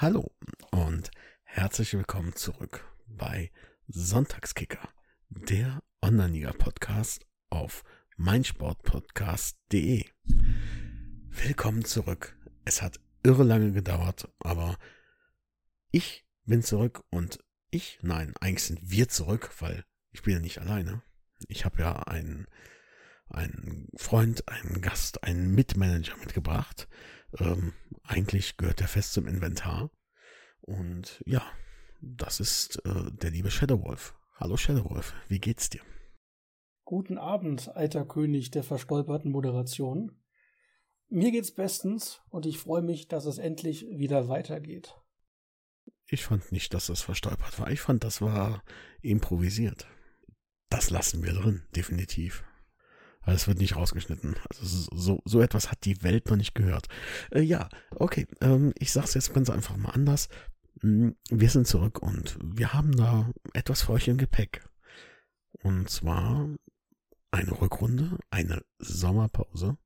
Hallo und herzlich willkommen zurück bei Sonntagskicker, der Online-Liga-Podcast auf meinsportpodcast.de. Willkommen zurück. Es hat irre lange gedauert, aber ich bin zurück und ich, nein, eigentlich sind wir zurück, weil ich bin ja nicht alleine. Ich habe ja einen, einen Freund, einen Gast, einen Mitmanager mitgebracht. Ähm, eigentlich gehört der fest zum Inventar. Und ja, das ist äh, der liebe Shadowwolf. Hallo Shadowwolf, wie geht's dir? Guten Abend, alter König der verstolperten Moderation. Mir geht's bestens und ich freue mich, dass es endlich wieder weitergeht. Ich fand nicht, dass das verstolpert war. Ich fand, das war improvisiert. Das lassen wir drin, definitiv. Es wird nicht rausgeschnitten. Also so, so etwas hat die Welt noch nicht gehört. Äh, ja, okay. Ähm, ich sag's jetzt ganz einfach mal anders. Mm, wir sind zurück und wir haben da etwas für euch im Gepäck. Und zwar eine Rückrunde, eine Sommerpause,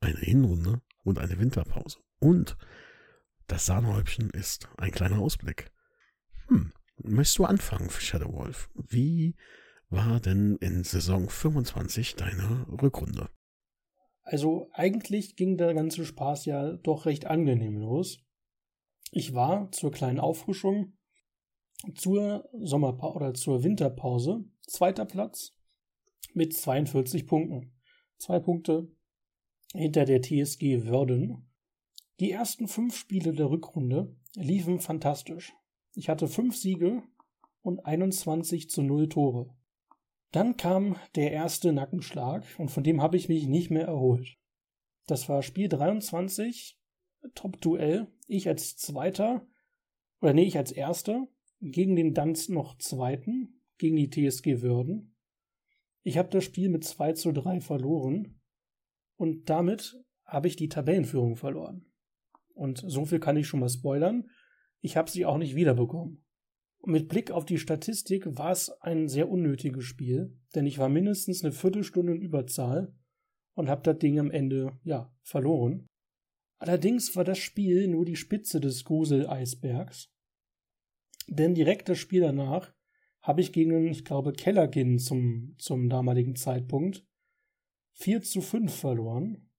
eine Hinrunde und eine Winterpause. Und das Sahnehäubchen ist ein kleiner Ausblick. Hm, möchtest du anfangen, Shadow Wolf? Wie war denn in Saison 25 deine Rückrunde? Also eigentlich ging der ganze Spaß ja doch recht angenehm los. Ich war zur kleinen Auffrischung zur Sommerpause oder zur Winterpause zweiter Platz mit 42 Punkten. Zwei Punkte hinter der TSG Wörden. Die ersten fünf Spiele der Rückrunde liefen fantastisch. Ich hatte fünf Siege und 21 zu 0 Tore. Dann kam der erste Nackenschlag und von dem habe ich mich nicht mehr erholt. Das war Spiel 23, Top-Duell. Ich als Zweiter, oder nee, ich als Erster, gegen den Danz noch Zweiten, gegen die TSG Würden. Ich habe das Spiel mit 2 zu 3 verloren und damit habe ich die Tabellenführung verloren. Und so viel kann ich schon mal spoilern. Ich habe sie auch nicht wiederbekommen. Mit Blick auf die Statistik war es ein sehr unnötiges Spiel, denn ich war mindestens eine Viertelstunde in Überzahl und habe das Ding am Ende, ja, verloren. Allerdings war das Spiel nur die Spitze des Grusel-Eisbergs, denn direkt das Spiel danach habe ich gegen, ich glaube, Kellergin zum, zum damaligen Zeitpunkt 4 zu 5 verloren,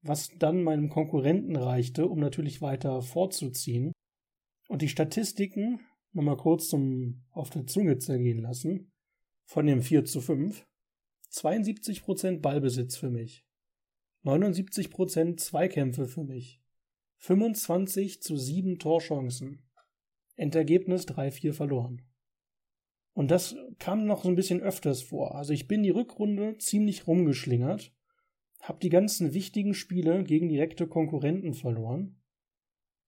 was dann meinem Konkurrenten reichte, um natürlich weiter vorzuziehen. Und die Statistiken nochmal kurz zum auf der Zunge zergehen lassen. Von dem 4 zu 5. 72% Ballbesitz für mich. 79% Zweikämpfe für mich. 25 zu 7 Torchancen. Endergebnis 3-4 verloren. Und das kam noch so ein bisschen öfters vor. Also ich bin die Rückrunde ziemlich rumgeschlingert, habe die ganzen wichtigen Spiele gegen direkte Konkurrenten verloren.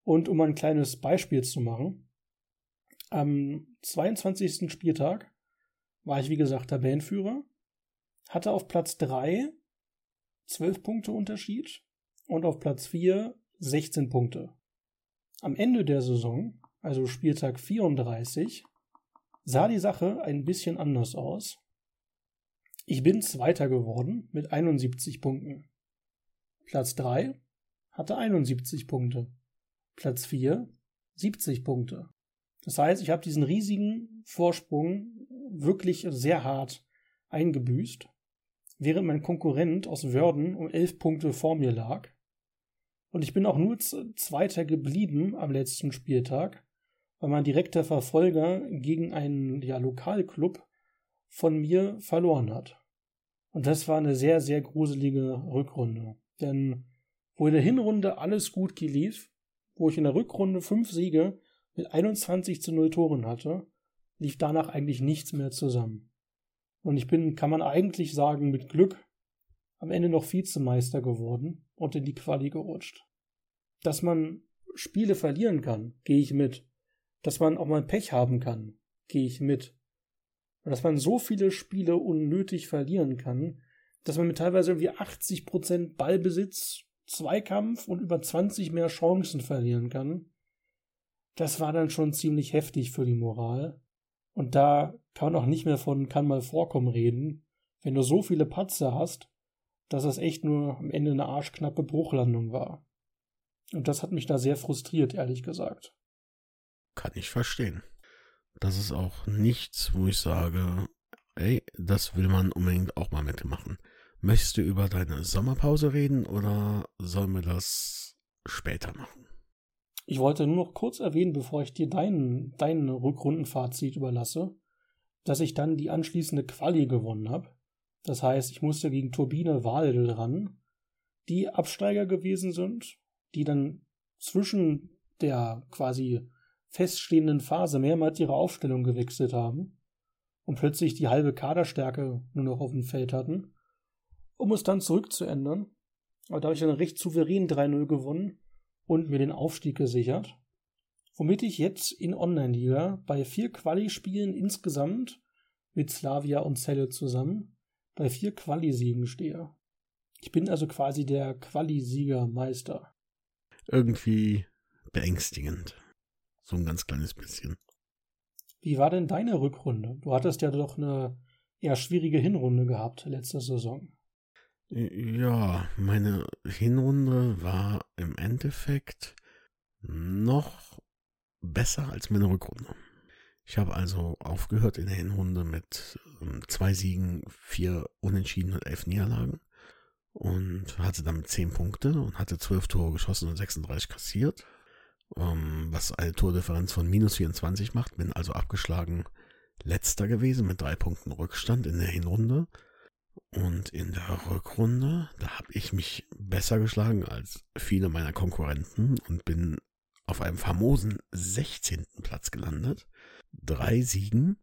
Und um ein kleines Beispiel zu machen, am 22. Spieltag war ich, wie gesagt, Tabellenführer, hatte auf Platz 3 12 Punkte Unterschied und auf Platz 4 16 Punkte. Am Ende der Saison, also Spieltag 34, sah die Sache ein bisschen anders aus. Ich bin Zweiter geworden mit 71 Punkten. Platz 3 hatte 71 Punkte. Platz 4 70 Punkte. Das heißt, ich habe diesen riesigen Vorsprung wirklich sehr hart eingebüßt, während mein Konkurrent aus Wörden um elf Punkte vor mir lag. Und ich bin auch nur Zweiter geblieben am letzten Spieltag, weil mein direkter Verfolger gegen einen ja, Lokalclub von mir verloren hat. Und das war eine sehr, sehr gruselige Rückrunde. Denn wo in der Hinrunde alles gut lief, wo ich in der Rückrunde fünf Siege mit 21 zu 0 Toren hatte, lief danach eigentlich nichts mehr zusammen. Und ich bin, kann man eigentlich sagen, mit Glück am Ende noch Vizemeister geworden und in die Quali gerutscht. Dass man Spiele verlieren kann, gehe ich mit. Dass man auch mal Pech haben kann, gehe ich mit. Und dass man so viele Spiele unnötig verlieren kann, dass man mit teilweise irgendwie 80% Ballbesitz, Zweikampf und über 20 mehr Chancen verlieren kann, das war dann schon ziemlich heftig für die Moral. Und da kann man auch nicht mehr von kann mal vorkommen reden, wenn du so viele Patzer hast, dass es echt nur am Ende eine arschknappe Bruchlandung war. Und das hat mich da sehr frustriert, ehrlich gesagt. kann ich verstehen. Das ist auch nichts, wo ich sage, ey, das will man unbedingt auch mal mitmachen. Möchtest du über deine Sommerpause reden oder sollen wir das später machen? Ich wollte nur noch kurz erwähnen, bevor ich dir deinen, dein Rückrundenfazit überlasse, dass ich dann die anschließende Quali gewonnen habe. Das heißt, ich musste gegen Turbine Waldel ran, die Absteiger gewesen sind, die dann zwischen der quasi feststehenden Phase mehrmals ihre Aufstellung gewechselt haben und plötzlich die halbe Kaderstärke nur noch auf dem Feld hatten, um es dann zurückzuändern. Aber da habe ich dann recht souverän 3-0 gewonnen und mir den Aufstieg gesichert, womit ich jetzt in Online-Liga bei vier Quali-Spielen insgesamt mit Slavia und Celle zusammen bei vier Quali-Siegen stehe. Ich bin also quasi der Quali-Siegermeister. Irgendwie beängstigend. So ein ganz kleines bisschen. Wie war denn deine Rückrunde? Du hattest ja doch eine eher schwierige Hinrunde gehabt letzte Saison. Ja, meine Hinrunde war im Endeffekt noch besser als meine Rückrunde. Ich habe also aufgehört in der Hinrunde mit ähm, zwei Siegen, vier Unentschieden und elf Niederlagen und hatte damit zehn Punkte und hatte zwölf Tore geschossen und 36 kassiert, ähm, was eine Tordifferenz von minus 24 macht. Bin also abgeschlagen letzter gewesen mit drei Punkten Rückstand in der Hinrunde. Und in der Rückrunde, da habe ich mich besser geschlagen als viele meiner Konkurrenten und bin auf einem famosen 16. Platz gelandet. Drei Siegen,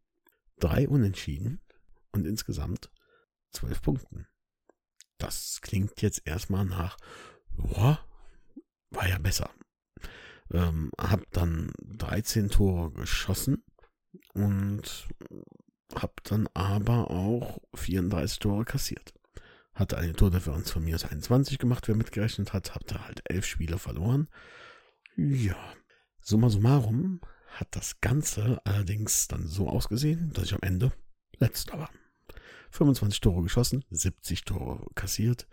drei Unentschieden und insgesamt zwölf Punkten. Das klingt jetzt erstmal nach, boah, war ja besser. Ähm, hab dann 13 Tore geschossen und hab dann aber auch 34 Tore kassiert. Hatte eine Tordifferenz von minus 21 gemacht, wer mitgerechnet hat, hatte halt 11 Spiele verloren. Ja, summa summarum hat das Ganze allerdings dann so ausgesehen, dass ich am Ende letzter war. 25 Tore geschossen, 70 Tore kassiert,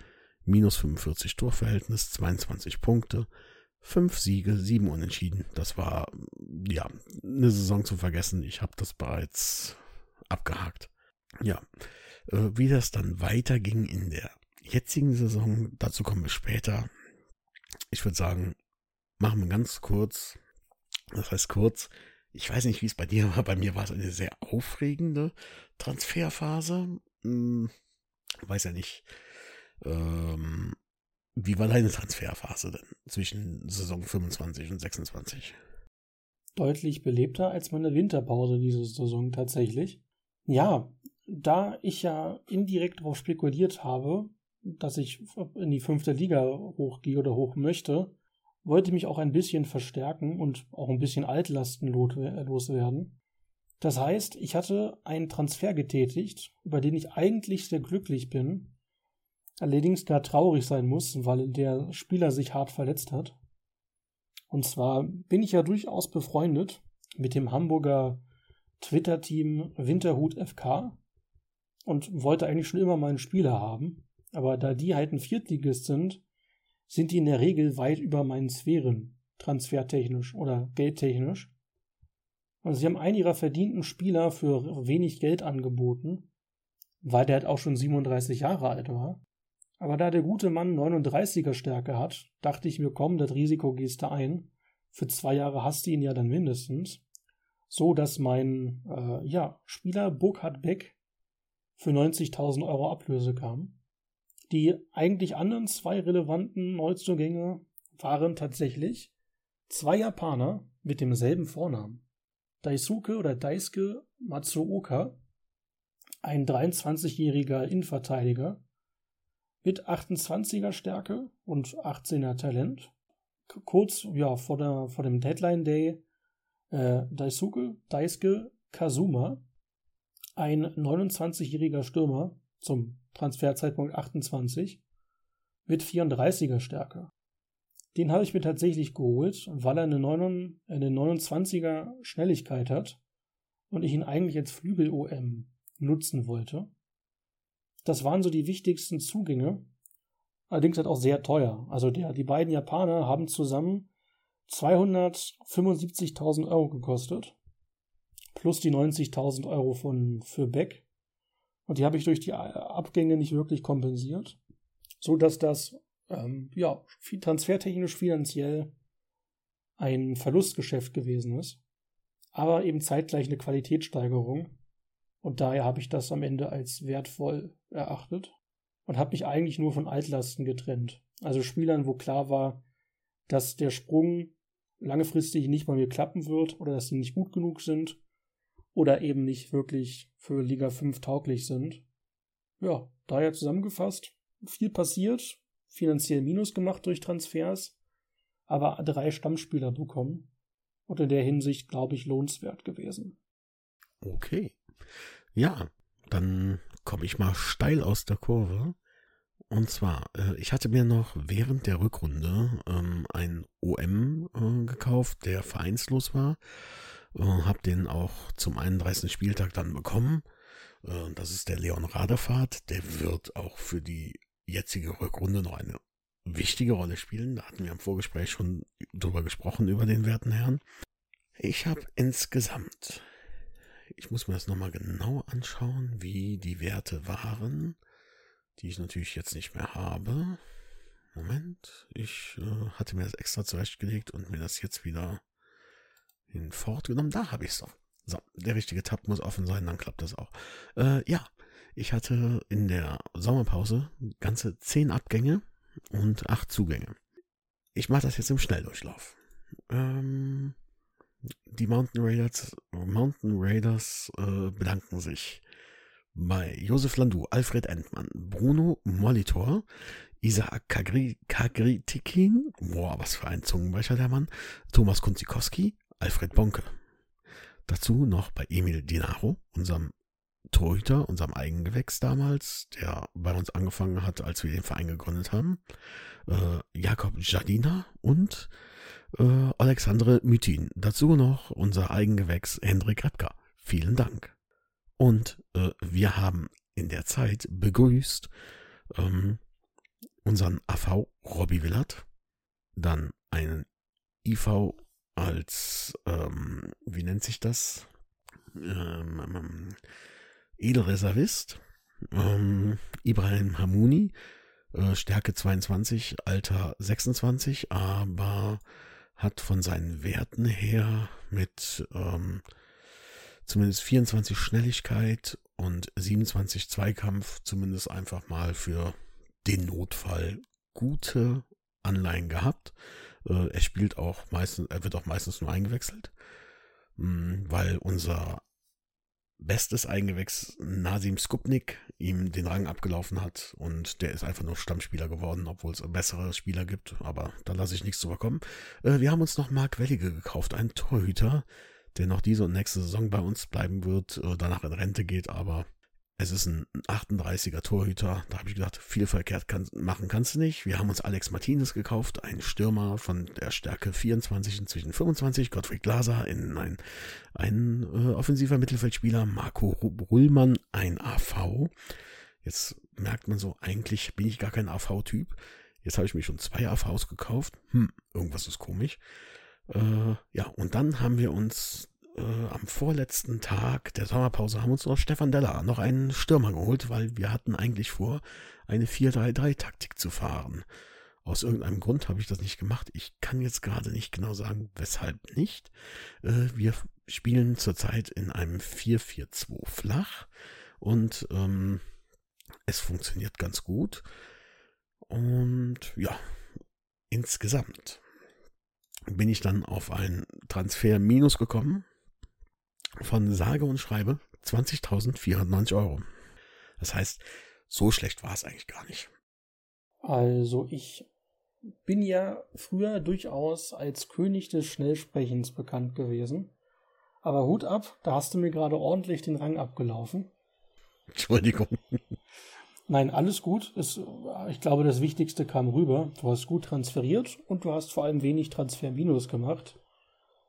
minus 45 Torverhältnis, 22 Punkte, 5 Siege, 7 Unentschieden. Das war ja eine Saison zu vergessen. Ich habe das bereits abgehakt. Ja, äh, wie das dann weiterging in der jetzigen Saison, dazu kommen wir später. Ich würde sagen, machen wir ganz kurz. Das heißt kurz, ich weiß nicht, wie es bei dir war. Bei mir war es eine sehr aufregende Transferphase. Hm, weiß ja nicht. Ähm, wie war deine Transferphase denn zwischen Saison 25 und 26? Deutlich belebter als meine Winterpause diese Saison tatsächlich. Ja, da ich ja indirekt darauf spekuliert habe, dass ich in die fünfte Liga hochgehe oder hoch möchte, wollte mich auch ein bisschen verstärken und auch ein bisschen Altlasten loswerden. Das heißt, ich hatte einen Transfer getätigt, über den ich eigentlich sehr glücklich bin, allerdings da traurig sein muss, weil der Spieler sich hart verletzt hat. Und zwar bin ich ja durchaus befreundet mit dem Hamburger Twitter-Team Winterhut FK und wollte eigentlich schon immer mal einen Spieler haben. Aber da die halt ein Viertligist sind, sind die in der Regel weit über meinen Sphären, transfertechnisch oder geldtechnisch. Also sie haben einen ihrer verdienten Spieler für wenig Geld angeboten, weil der halt auch schon 37 Jahre alt war. Aber da der gute Mann 39er Stärke hat, dachte ich mir, komm, das Risiko gehst du ein. Für zwei Jahre hast du ihn ja dann mindestens so dass mein äh, ja, Spieler Burkhard Beck für 90.000 Euro Ablöse kam. Die eigentlich anderen zwei relevanten Neuzugänge waren tatsächlich zwei Japaner mit demselben Vornamen. Daisuke oder Daisuke Matsuoka, ein 23-jähriger Innenverteidiger mit 28er Stärke und 18er Talent. Kurz ja, vor, der, vor dem Deadline Day äh, Daisuke Daisuke Kazuma, ein 29-jähriger Stürmer zum Transferzeitpunkt 28 mit 34er Stärke. Den habe ich mir tatsächlich geholt, weil er eine, 9, eine 29er Schnelligkeit hat und ich ihn eigentlich als Flügel-OM nutzen wollte. Das waren so die wichtigsten Zugänge. Allerdings halt auch sehr teuer. Also der, die beiden Japaner haben zusammen 275.000 Euro gekostet. Plus die 90.000 Euro von, für Beck. Und die habe ich durch die Abgänge nicht wirklich kompensiert. So dass das, ähm, ja, transfertechnisch finanziell ein Verlustgeschäft gewesen ist. Aber eben zeitgleich eine Qualitätssteigerung. Und daher habe ich das am Ende als wertvoll erachtet und habe mich eigentlich nur von Altlasten getrennt. Also Spielern, wo klar war, dass der Sprung langfristig nicht bei mir klappen wird oder dass sie nicht gut genug sind oder eben nicht wirklich für Liga 5 tauglich sind. Ja, daher zusammengefasst, viel passiert, finanziell Minus gemacht durch Transfers, aber drei Stammspieler bekommen und in der Hinsicht, glaube ich, lohnenswert gewesen. Okay. Ja, dann komme ich mal steil aus der Kurve. Und zwar, äh, ich hatte mir noch während der Rückrunde ähm, ein OM äh, gekauft, der vereinslos war. Äh, hab den auch zum 31. Spieltag dann bekommen. Äh, das ist der Leon Radefahrt. Der wird auch für die jetzige Rückrunde noch eine wichtige Rolle spielen. Da hatten wir im Vorgespräch schon drüber gesprochen, über den werten Herrn. Ich habe insgesamt, ich muss mir das nochmal genau anschauen, wie die Werte waren die ich natürlich jetzt nicht mehr habe. Moment, ich äh, hatte mir das extra zurechtgelegt und mir das jetzt wieder hinfortgenommen. Da habe ich es doch. So, der richtige Tab muss offen sein, dann klappt das auch. Äh, ja, ich hatte in der Sommerpause ganze zehn Abgänge und acht Zugänge. Ich mache das jetzt im Schnelldurchlauf. Ähm, die Mountain Raiders, Mountain Raiders äh, bedanken sich bei Josef Landu, Alfred Entmann, Bruno Molitor, Isaac Kagri Kagritikin, boah, was für ein Zungenbrecher der Mann, Thomas Kunzikowski, Alfred Bonke. Dazu noch bei Emil Dinaro, unserem Torhüter, unserem Eigengewächs damals, der bei uns angefangen hat, als wir den Verein gegründet haben, äh, Jakob Jardina und äh, Alexandre Mytin. Dazu noch unser Eigengewächs Hendrik Repka. Vielen Dank. Und äh, wir haben in der Zeit begrüßt ähm, unseren AV Robbie Willard, dann einen IV als, ähm, wie nennt sich das? Ähm, ähm, ähm Edelreservist, ähm, Ibrahim Hamouni, äh, Stärke 22, Alter 26, aber hat von seinen Werten her mit zumindest 24 Schnelligkeit und 27 Zweikampf zumindest einfach mal für den Notfall gute Anleihen gehabt. Äh, er spielt auch meistens, er wird auch meistens nur eingewechselt, hm, weil unser bestes Eingewächs Nasim Skupnik ihm den Rang abgelaufen hat und der ist einfach nur Stammspieler geworden, obwohl es bessere Spieler gibt, aber da lasse ich nichts drüber kommen. Äh, wir haben uns noch Mark Wellige gekauft, einen Torhüter, der noch diese und nächste Saison bei uns bleiben wird, äh, danach in Rente geht, aber es ist ein 38er Torhüter. Da habe ich gedacht, viel verkehrt kann, machen kannst du nicht. Wir haben uns Alex Martinez gekauft, einen Stürmer von der Stärke 24 inzwischen 25, Gottfried Glaser in ein, ein äh, offensiver Mittelfeldspieler, Marco Rullmann, ein AV. Jetzt merkt man so, eigentlich bin ich gar kein AV-Typ. Jetzt habe ich mir schon zwei AVs gekauft. Hm, irgendwas ist komisch. Äh, ja, und dann haben wir uns äh, am vorletzten Tag der Sommerpause haben uns noch Stefan Della, noch einen Stürmer geholt, weil wir hatten eigentlich vor, eine 4-3-3-Taktik zu fahren. Aus irgendeinem Grund habe ich das nicht gemacht. Ich kann jetzt gerade nicht genau sagen, weshalb nicht. Äh, wir spielen zurzeit in einem 4-4-2 flach und ähm, es funktioniert ganz gut. Und ja, insgesamt bin ich dann auf ein Transfer minus gekommen von sage und schreibe 20.490 Euro. Das heißt, so schlecht war es eigentlich gar nicht. Also ich bin ja früher durchaus als König des Schnellsprechens bekannt gewesen. Aber Hut ab, da hast du mir gerade ordentlich den Rang abgelaufen. Entschuldigung. Nein, alles gut. Es, ich glaube, das Wichtigste kam rüber. Du hast gut transferiert und du hast vor allem wenig Transferminus gemacht,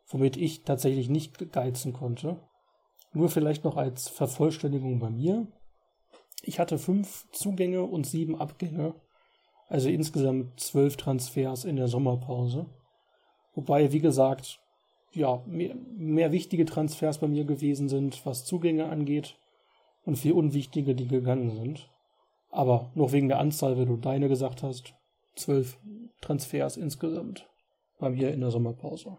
womit ich tatsächlich nicht geizen konnte. Nur vielleicht noch als Vervollständigung bei mir. Ich hatte fünf Zugänge und sieben Abgänge, also insgesamt zwölf Transfers in der Sommerpause. Wobei, wie gesagt, ja, mehr, mehr wichtige Transfers bei mir gewesen sind, was Zugänge angeht, und viel unwichtige, die gegangen sind. Aber noch wegen der Anzahl, wie du deine gesagt hast, zwölf Transfers insgesamt bei mir in der Sommerpause.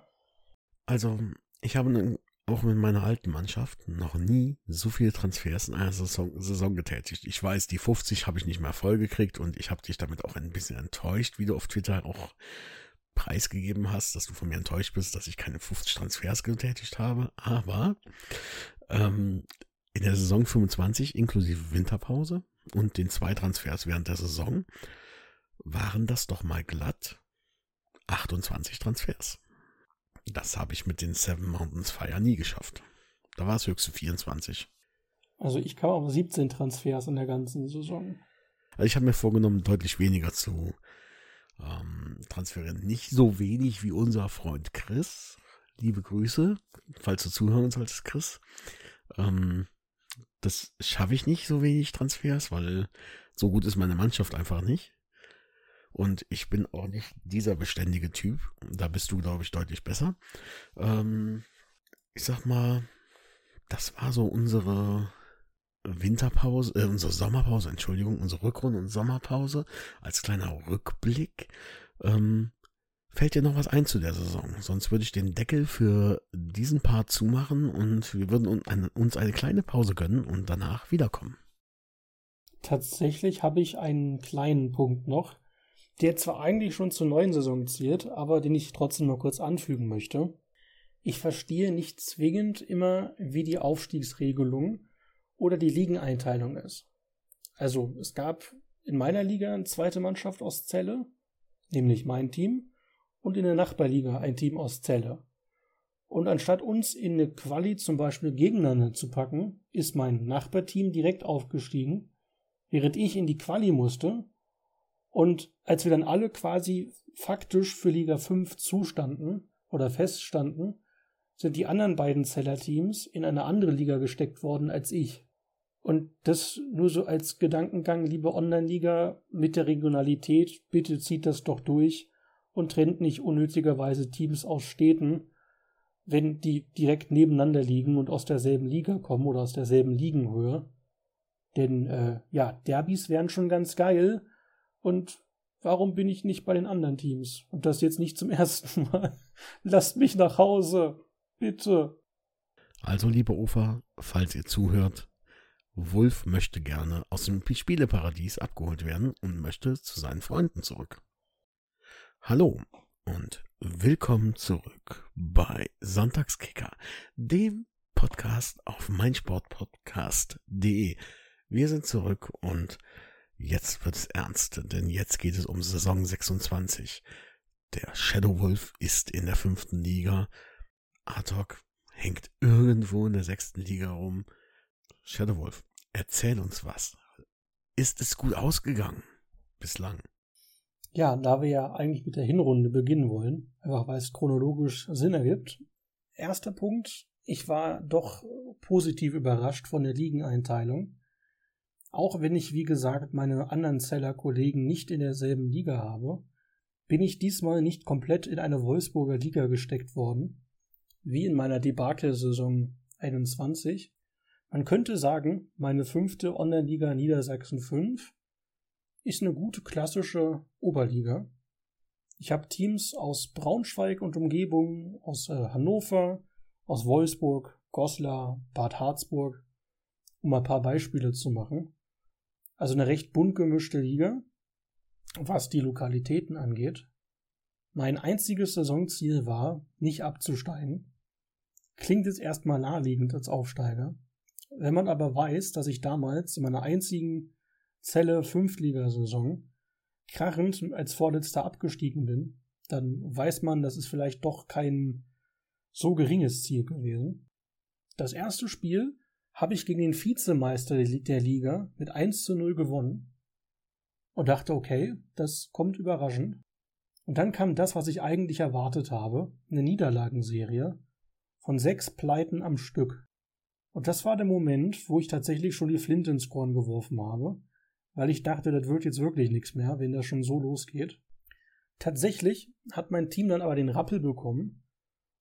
Also, ich habe auch mit meiner alten Mannschaft noch nie so viele Transfers in einer Saison, Saison getätigt. Ich weiß, die 50 habe ich nicht mehr voll gekriegt und ich habe dich damit auch ein bisschen enttäuscht, wie du auf Twitter auch preisgegeben hast, dass du von mir enttäuscht bist, dass ich keine 50 Transfers getätigt habe. Aber ähm, in der Saison 25 inklusive Winterpause und den zwei Transfers während der Saison waren das doch mal glatt 28 Transfers. Das habe ich mit den Seven Mountains Fire nie geschafft. Da war es höchstens 24. Also ich kam auf 17 Transfers in der ganzen Saison. Also ich habe mir vorgenommen, deutlich weniger zu ähm, transferieren. Nicht so wenig wie unser Freund Chris. Liebe Grüße, falls du zuhören solltest, Chris. Ähm, das schaffe ich nicht, so wenig Transfers, weil so gut ist meine Mannschaft einfach nicht. Und ich bin auch nicht dieser beständige Typ. Da bist du, glaube ich, deutlich besser. Ähm, ich sag mal, das war so unsere Winterpause, äh, unsere Sommerpause, Entschuldigung, unsere Rückrunde und Sommerpause als kleiner Rückblick. Ähm, fällt dir noch was ein zu der Saison? Sonst würde ich den Deckel für diesen Part zumachen und wir würden uns eine kleine Pause gönnen und danach wiederkommen. Tatsächlich habe ich einen kleinen Punkt noch der zwar eigentlich schon zur neuen Saison zielt, aber den ich trotzdem noch kurz anfügen möchte. Ich verstehe nicht zwingend immer, wie die Aufstiegsregelung oder die Ligeneinteilung ist. Also es gab in meiner Liga eine zweite Mannschaft aus Celle, nämlich mein Team, und in der Nachbarliga ein Team aus Celle. Und anstatt uns in eine Quali zum Beispiel gegeneinander zu packen, ist mein Nachbarteam direkt aufgestiegen, während ich in die Quali musste und als wir dann alle quasi faktisch für Liga 5 zustanden oder feststanden, sind die anderen beiden Zeller-Teams in eine andere Liga gesteckt worden als ich. Und das nur so als Gedankengang, liebe Online-Liga, mit der Regionalität, bitte zieht das doch durch und trennt nicht unnötigerweise Teams aus Städten, wenn die direkt nebeneinander liegen und aus derselben Liga kommen oder aus derselben Ligenhöhe. Denn äh, ja, Derbys wären schon ganz geil, und warum bin ich nicht bei den anderen Teams? Und das jetzt nicht zum ersten Mal. Lasst mich nach Hause. Bitte. Also, liebe Ufer, falls ihr zuhört, Wolf möchte gerne aus dem Spieleparadies abgeholt werden und möchte zu seinen Freunden zurück. Hallo und willkommen zurück bei Sonntagskicker, dem Podcast auf meinsportpodcast.de. Wir sind zurück und Jetzt wird's ernst, denn jetzt geht es um Saison 26. Der Shadow Wolf ist in der fünften Liga. Artok hängt irgendwo in der sechsten Liga rum. Shadow Wolf, erzähl uns was. Ist es gut ausgegangen? Bislang. Ja, da wir ja eigentlich mit der Hinrunde beginnen wollen, einfach weil es chronologisch Sinn ergibt. Erster Punkt, ich war doch positiv überrascht von der Ligeneinteilung. Auch wenn ich, wie gesagt, meine anderen Zeller-Kollegen nicht in derselben Liga habe, bin ich diesmal nicht komplett in eine Wolfsburger Liga gesteckt worden, wie in meiner Debakel-Saison 21. Man könnte sagen, meine fünfte Online-Liga Niedersachsen 5 ist eine gute klassische Oberliga. Ich habe Teams aus Braunschweig und Umgebung, aus äh, Hannover, aus Wolfsburg, Goslar, Bad Harzburg, um ein paar Beispiele zu machen. Also eine recht bunt gemischte Liga, was die Lokalitäten angeht. Mein einziges Saisonziel war, nicht abzusteigen. Klingt jetzt erstmal naheliegend als Aufsteiger. Wenn man aber weiß, dass ich damals in meiner einzigen Zelle Fünftligasaison krachend als Vorletzter abgestiegen bin, dann weiß man, das ist vielleicht doch kein so geringes Ziel gewesen. Das erste Spiel habe ich gegen den Vizemeister der Liga mit 1 zu 0 gewonnen und dachte, okay, das kommt überraschend. Und dann kam das, was ich eigentlich erwartet habe, eine Niederlagenserie von sechs Pleiten am Stück. Und das war der Moment, wo ich tatsächlich schon die Flint ins Korn geworfen habe, weil ich dachte, das wird jetzt wirklich nichts mehr, wenn das schon so losgeht. Tatsächlich hat mein Team dann aber den Rappel bekommen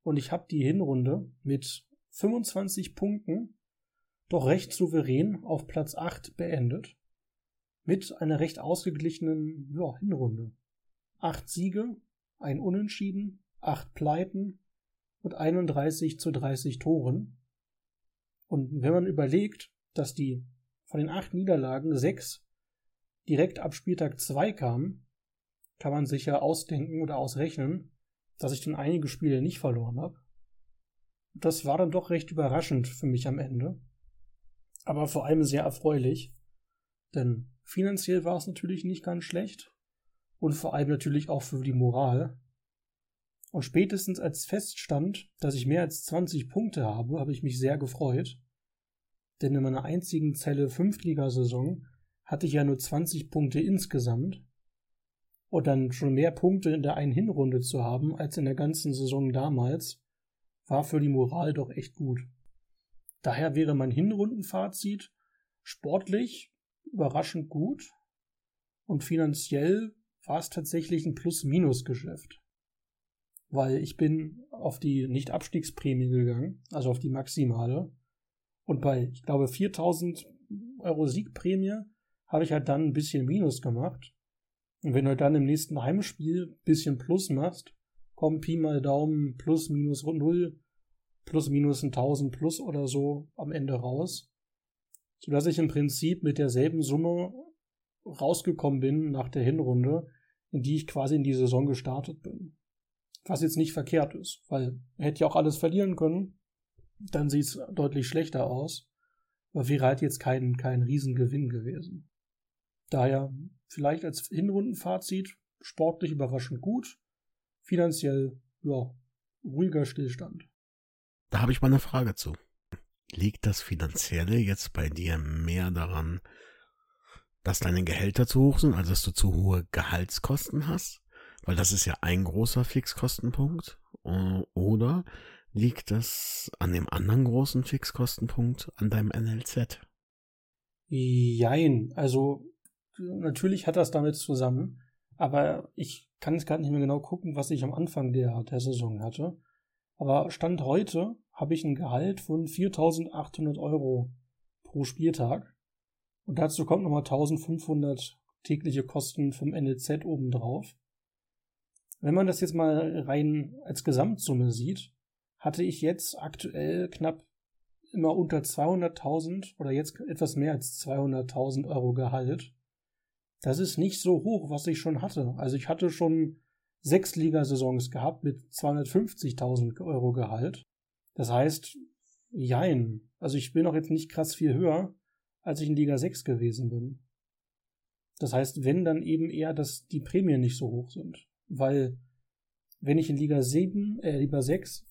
und ich habe die Hinrunde mit 25 Punkten doch recht souverän auf Platz 8 beendet. Mit einer recht ausgeglichenen ja, Hinrunde. Acht Siege, ein Unentschieden, acht Pleiten und 31 zu 30 Toren. Und wenn man überlegt, dass die von den acht Niederlagen sechs direkt ab Spieltag 2 kamen, kann man sich ja ausdenken oder ausrechnen, dass ich dann einige Spiele nicht verloren habe. Das war dann doch recht überraschend für mich am Ende. Aber vor allem sehr erfreulich. Denn finanziell war es natürlich nicht ganz schlecht. Und vor allem natürlich auch für die Moral. Und spätestens als feststand, dass ich mehr als 20 Punkte habe, habe ich mich sehr gefreut. Denn in meiner einzigen Zelle Fünftligasaison hatte ich ja nur 20 Punkte insgesamt. Und dann schon mehr Punkte in der einen Hinrunde zu haben als in der ganzen Saison damals, war für die Moral doch echt gut. Daher wäre mein Hinrundenfazit sportlich überraschend gut und finanziell war es tatsächlich ein Plus-Minus-Geschäft. Weil ich bin auf die Nicht-Abstiegsprämie gegangen, also auf die maximale. Und bei, ich glaube, 4000 Euro Siegprämie habe ich halt dann ein bisschen Minus gemacht. Und wenn du dann im nächsten Heimspiel ein bisschen Plus machst, kommt Pi mal Daumen plus minus null, plus minus ein 1000 plus oder so am Ende raus. Sodass ich im Prinzip mit derselben Summe rausgekommen bin nach der Hinrunde, in die ich quasi in die Saison gestartet bin. Was jetzt nicht verkehrt ist, weil hätte ja auch alles verlieren können. Dann sieht es deutlich schlechter aus. Aber wäre halt jetzt kein, kein Riesengewinn gewesen. Daher vielleicht als Hinrundenfazit sportlich überraschend gut, finanziell ja, ruhiger Stillstand. Da habe ich mal eine Frage zu. Liegt das Finanzielle jetzt bei dir mehr daran, dass deine Gehälter zu hoch sind, also dass du zu hohe Gehaltskosten hast? Weil das ist ja ein großer Fixkostenpunkt. Oder liegt das an dem anderen großen Fixkostenpunkt, an deinem NLZ? Jein, also natürlich hat das damit zusammen, aber ich kann jetzt gar nicht mehr genau gucken, was ich am Anfang der, der Saison hatte. Aber Stand heute habe ich ein Gehalt von 4.800 Euro pro Spieltag. Und dazu kommt nochmal 1.500 tägliche Kosten vom NLZ obendrauf. Wenn man das jetzt mal rein als Gesamtsumme sieht, hatte ich jetzt aktuell knapp immer unter 200.000 oder jetzt etwas mehr als 200.000 Euro Gehalt. Das ist nicht so hoch, was ich schon hatte. Also ich hatte schon sechs Ligasaisons gehabt mit 250.000 Euro Gehalt. Das heißt, jein. Also ich bin noch jetzt nicht krass viel höher, als ich in Liga 6 gewesen bin. Das heißt, wenn dann eben eher, dass die Prämien nicht so hoch sind. Weil, wenn ich in Liga 7, äh, Liga 6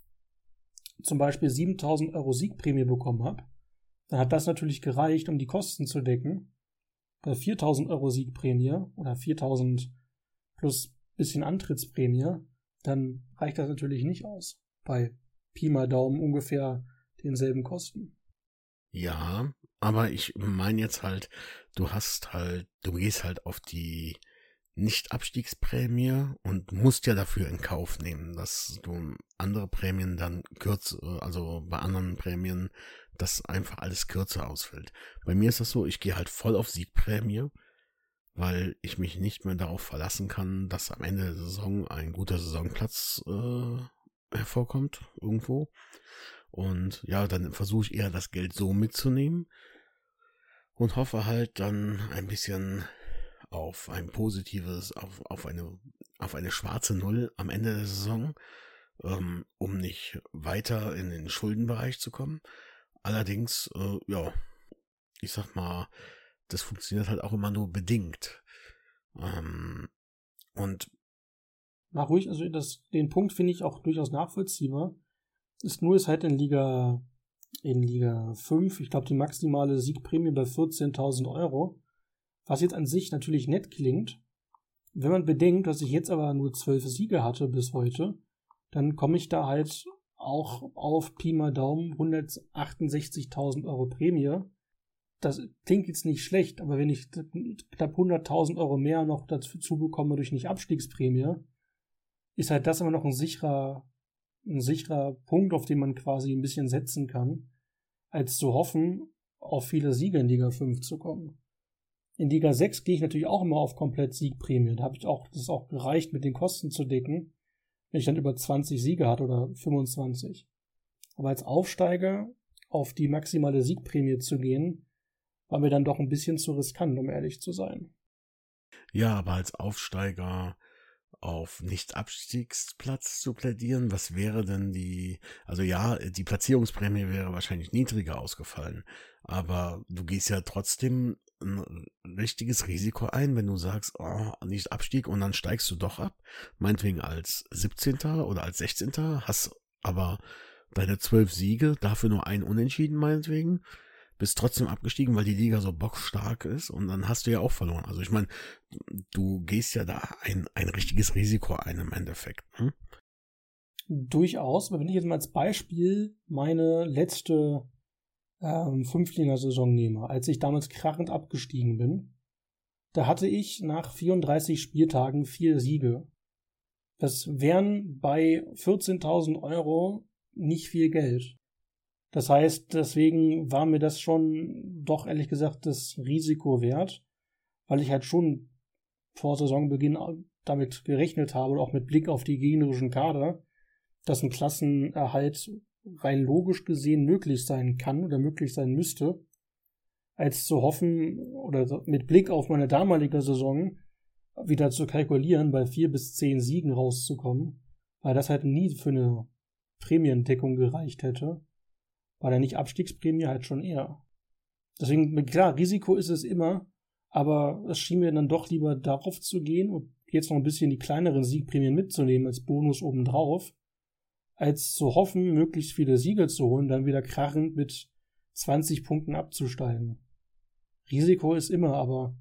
zum Beispiel 7000 Euro Siegprämie bekommen habe, dann hat das natürlich gereicht, um die Kosten zu decken. Bei 4000 Euro Siegprämie oder 4000 plus bisschen Antrittsprämie, dann reicht das natürlich nicht aus. Bei Pi mal Daumen ungefähr denselben Kosten. Ja, aber ich meine jetzt halt, du hast halt, du gehst halt auf die Nicht-Abstiegsprämie und musst ja dafür in Kauf nehmen, dass du andere Prämien dann kürzer, also bei anderen Prämien, dass einfach alles kürzer ausfällt. Bei mir ist das so, ich gehe halt voll auf Siegprämie weil ich mich nicht mehr darauf verlassen kann, dass am Ende der Saison ein guter Saisonplatz äh, hervorkommt irgendwo. Und ja, dann versuche ich eher das Geld so mitzunehmen und hoffe halt dann ein bisschen auf ein positives, auf, auf eine, auf eine schwarze Null am Ende der Saison, ähm, um nicht weiter in den Schuldenbereich zu kommen. Allerdings, äh, ja, ich sag mal, das funktioniert halt auch immer nur bedingt. Ähm, und Mach ruhig, also das, den Punkt finde ich auch durchaus nachvollziehbar. Ist nur ist halt in Liga, in Liga 5, ich glaube, die maximale Siegprämie bei 14.000 Euro. Was jetzt an sich natürlich nett klingt. Wenn man bedenkt, dass ich jetzt aber nur zwölf Siege hatte bis heute, dann komme ich da halt auch auf Pi mal Daumen 168.000 Euro Prämie das klingt jetzt nicht schlecht, aber wenn ich knapp 100.000 Euro mehr noch dazu bekomme durch nicht Abstiegsprämie, ist halt das immer noch ein sicherer, ein sicherer Punkt, auf den man quasi ein bisschen setzen kann, als zu hoffen, auf viele Siege in Liga 5 zu kommen. In Liga 6 gehe ich natürlich auch immer auf komplett Siegprämie. Da habe ich auch, das ist auch gereicht, mit den Kosten zu decken, wenn ich dann über 20 Siege hatte oder 25. Aber als Aufsteiger auf die maximale Siegprämie zu gehen, war mir dann doch ein bisschen zu riskant, um ehrlich zu sein. Ja, aber als Aufsteiger auf Nicht-Abstiegsplatz zu plädieren, was wäre denn die, also ja, die Platzierungsprämie wäre wahrscheinlich niedriger ausgefallen, aber du gehst ja trotzdem ein richtiges Risiko ein, wenn du sagst, oh, nicht Abstieg und dann steigst du doch ab, meinetwegen als 17. oder als 16. hast aber deine zwölf Siege, dafür nur ein Unentschieden meinetwegen, bist trotzdem abgestiegen, weil die Liga so bockstark ist und dann hast du ja auch verloren. Also ich meine, du gehst ja da ein, ein richtiges Risiko ein im Endeffekt. Hm? Durchaus, aber wenn ich jetzt mal als Beispiel meine letzte ähm, Fünftlinger-Saison nehme, als ich damals krachend abgestiegen bin, da hatte ich nach 34 Spieltagen vier Siege. Das wären bei 14.000 Euro nicht viel Geld. Das heißt, deswegen war mir das schon doch ehrlich gesagt das Risiko wert, weil ich halt schon vor Saisonbeginn damit gerechnet habe, auch mit Blick auf die gegnerischen Kader, dass ein Klassenerhalt rein logisch gesehen möglich sein kann oder möglich sein müsste, als zu hoffen oder mit Blick auf meine damalige Saison wieder zu kalkulieren, bei vier bis zehn Siegen rauszukommen, weil das halt nie für eine Prämiendeckung gereicht hätte war der nicht Abstiegsprämie halt schon eher. Deswegen, klar, Risiko ist es immer, aber es schien mir dann doch lieber darauf zu gehen und jetzt noch ein bisschen die kleineren Siegprämien mitzunehmen als Bonus obendrauf, als zu hoffen, möglichst viele Siege zu holen, dann wieder krachend mit 20 Punkten abzusteigen. Risiko ist immer, aber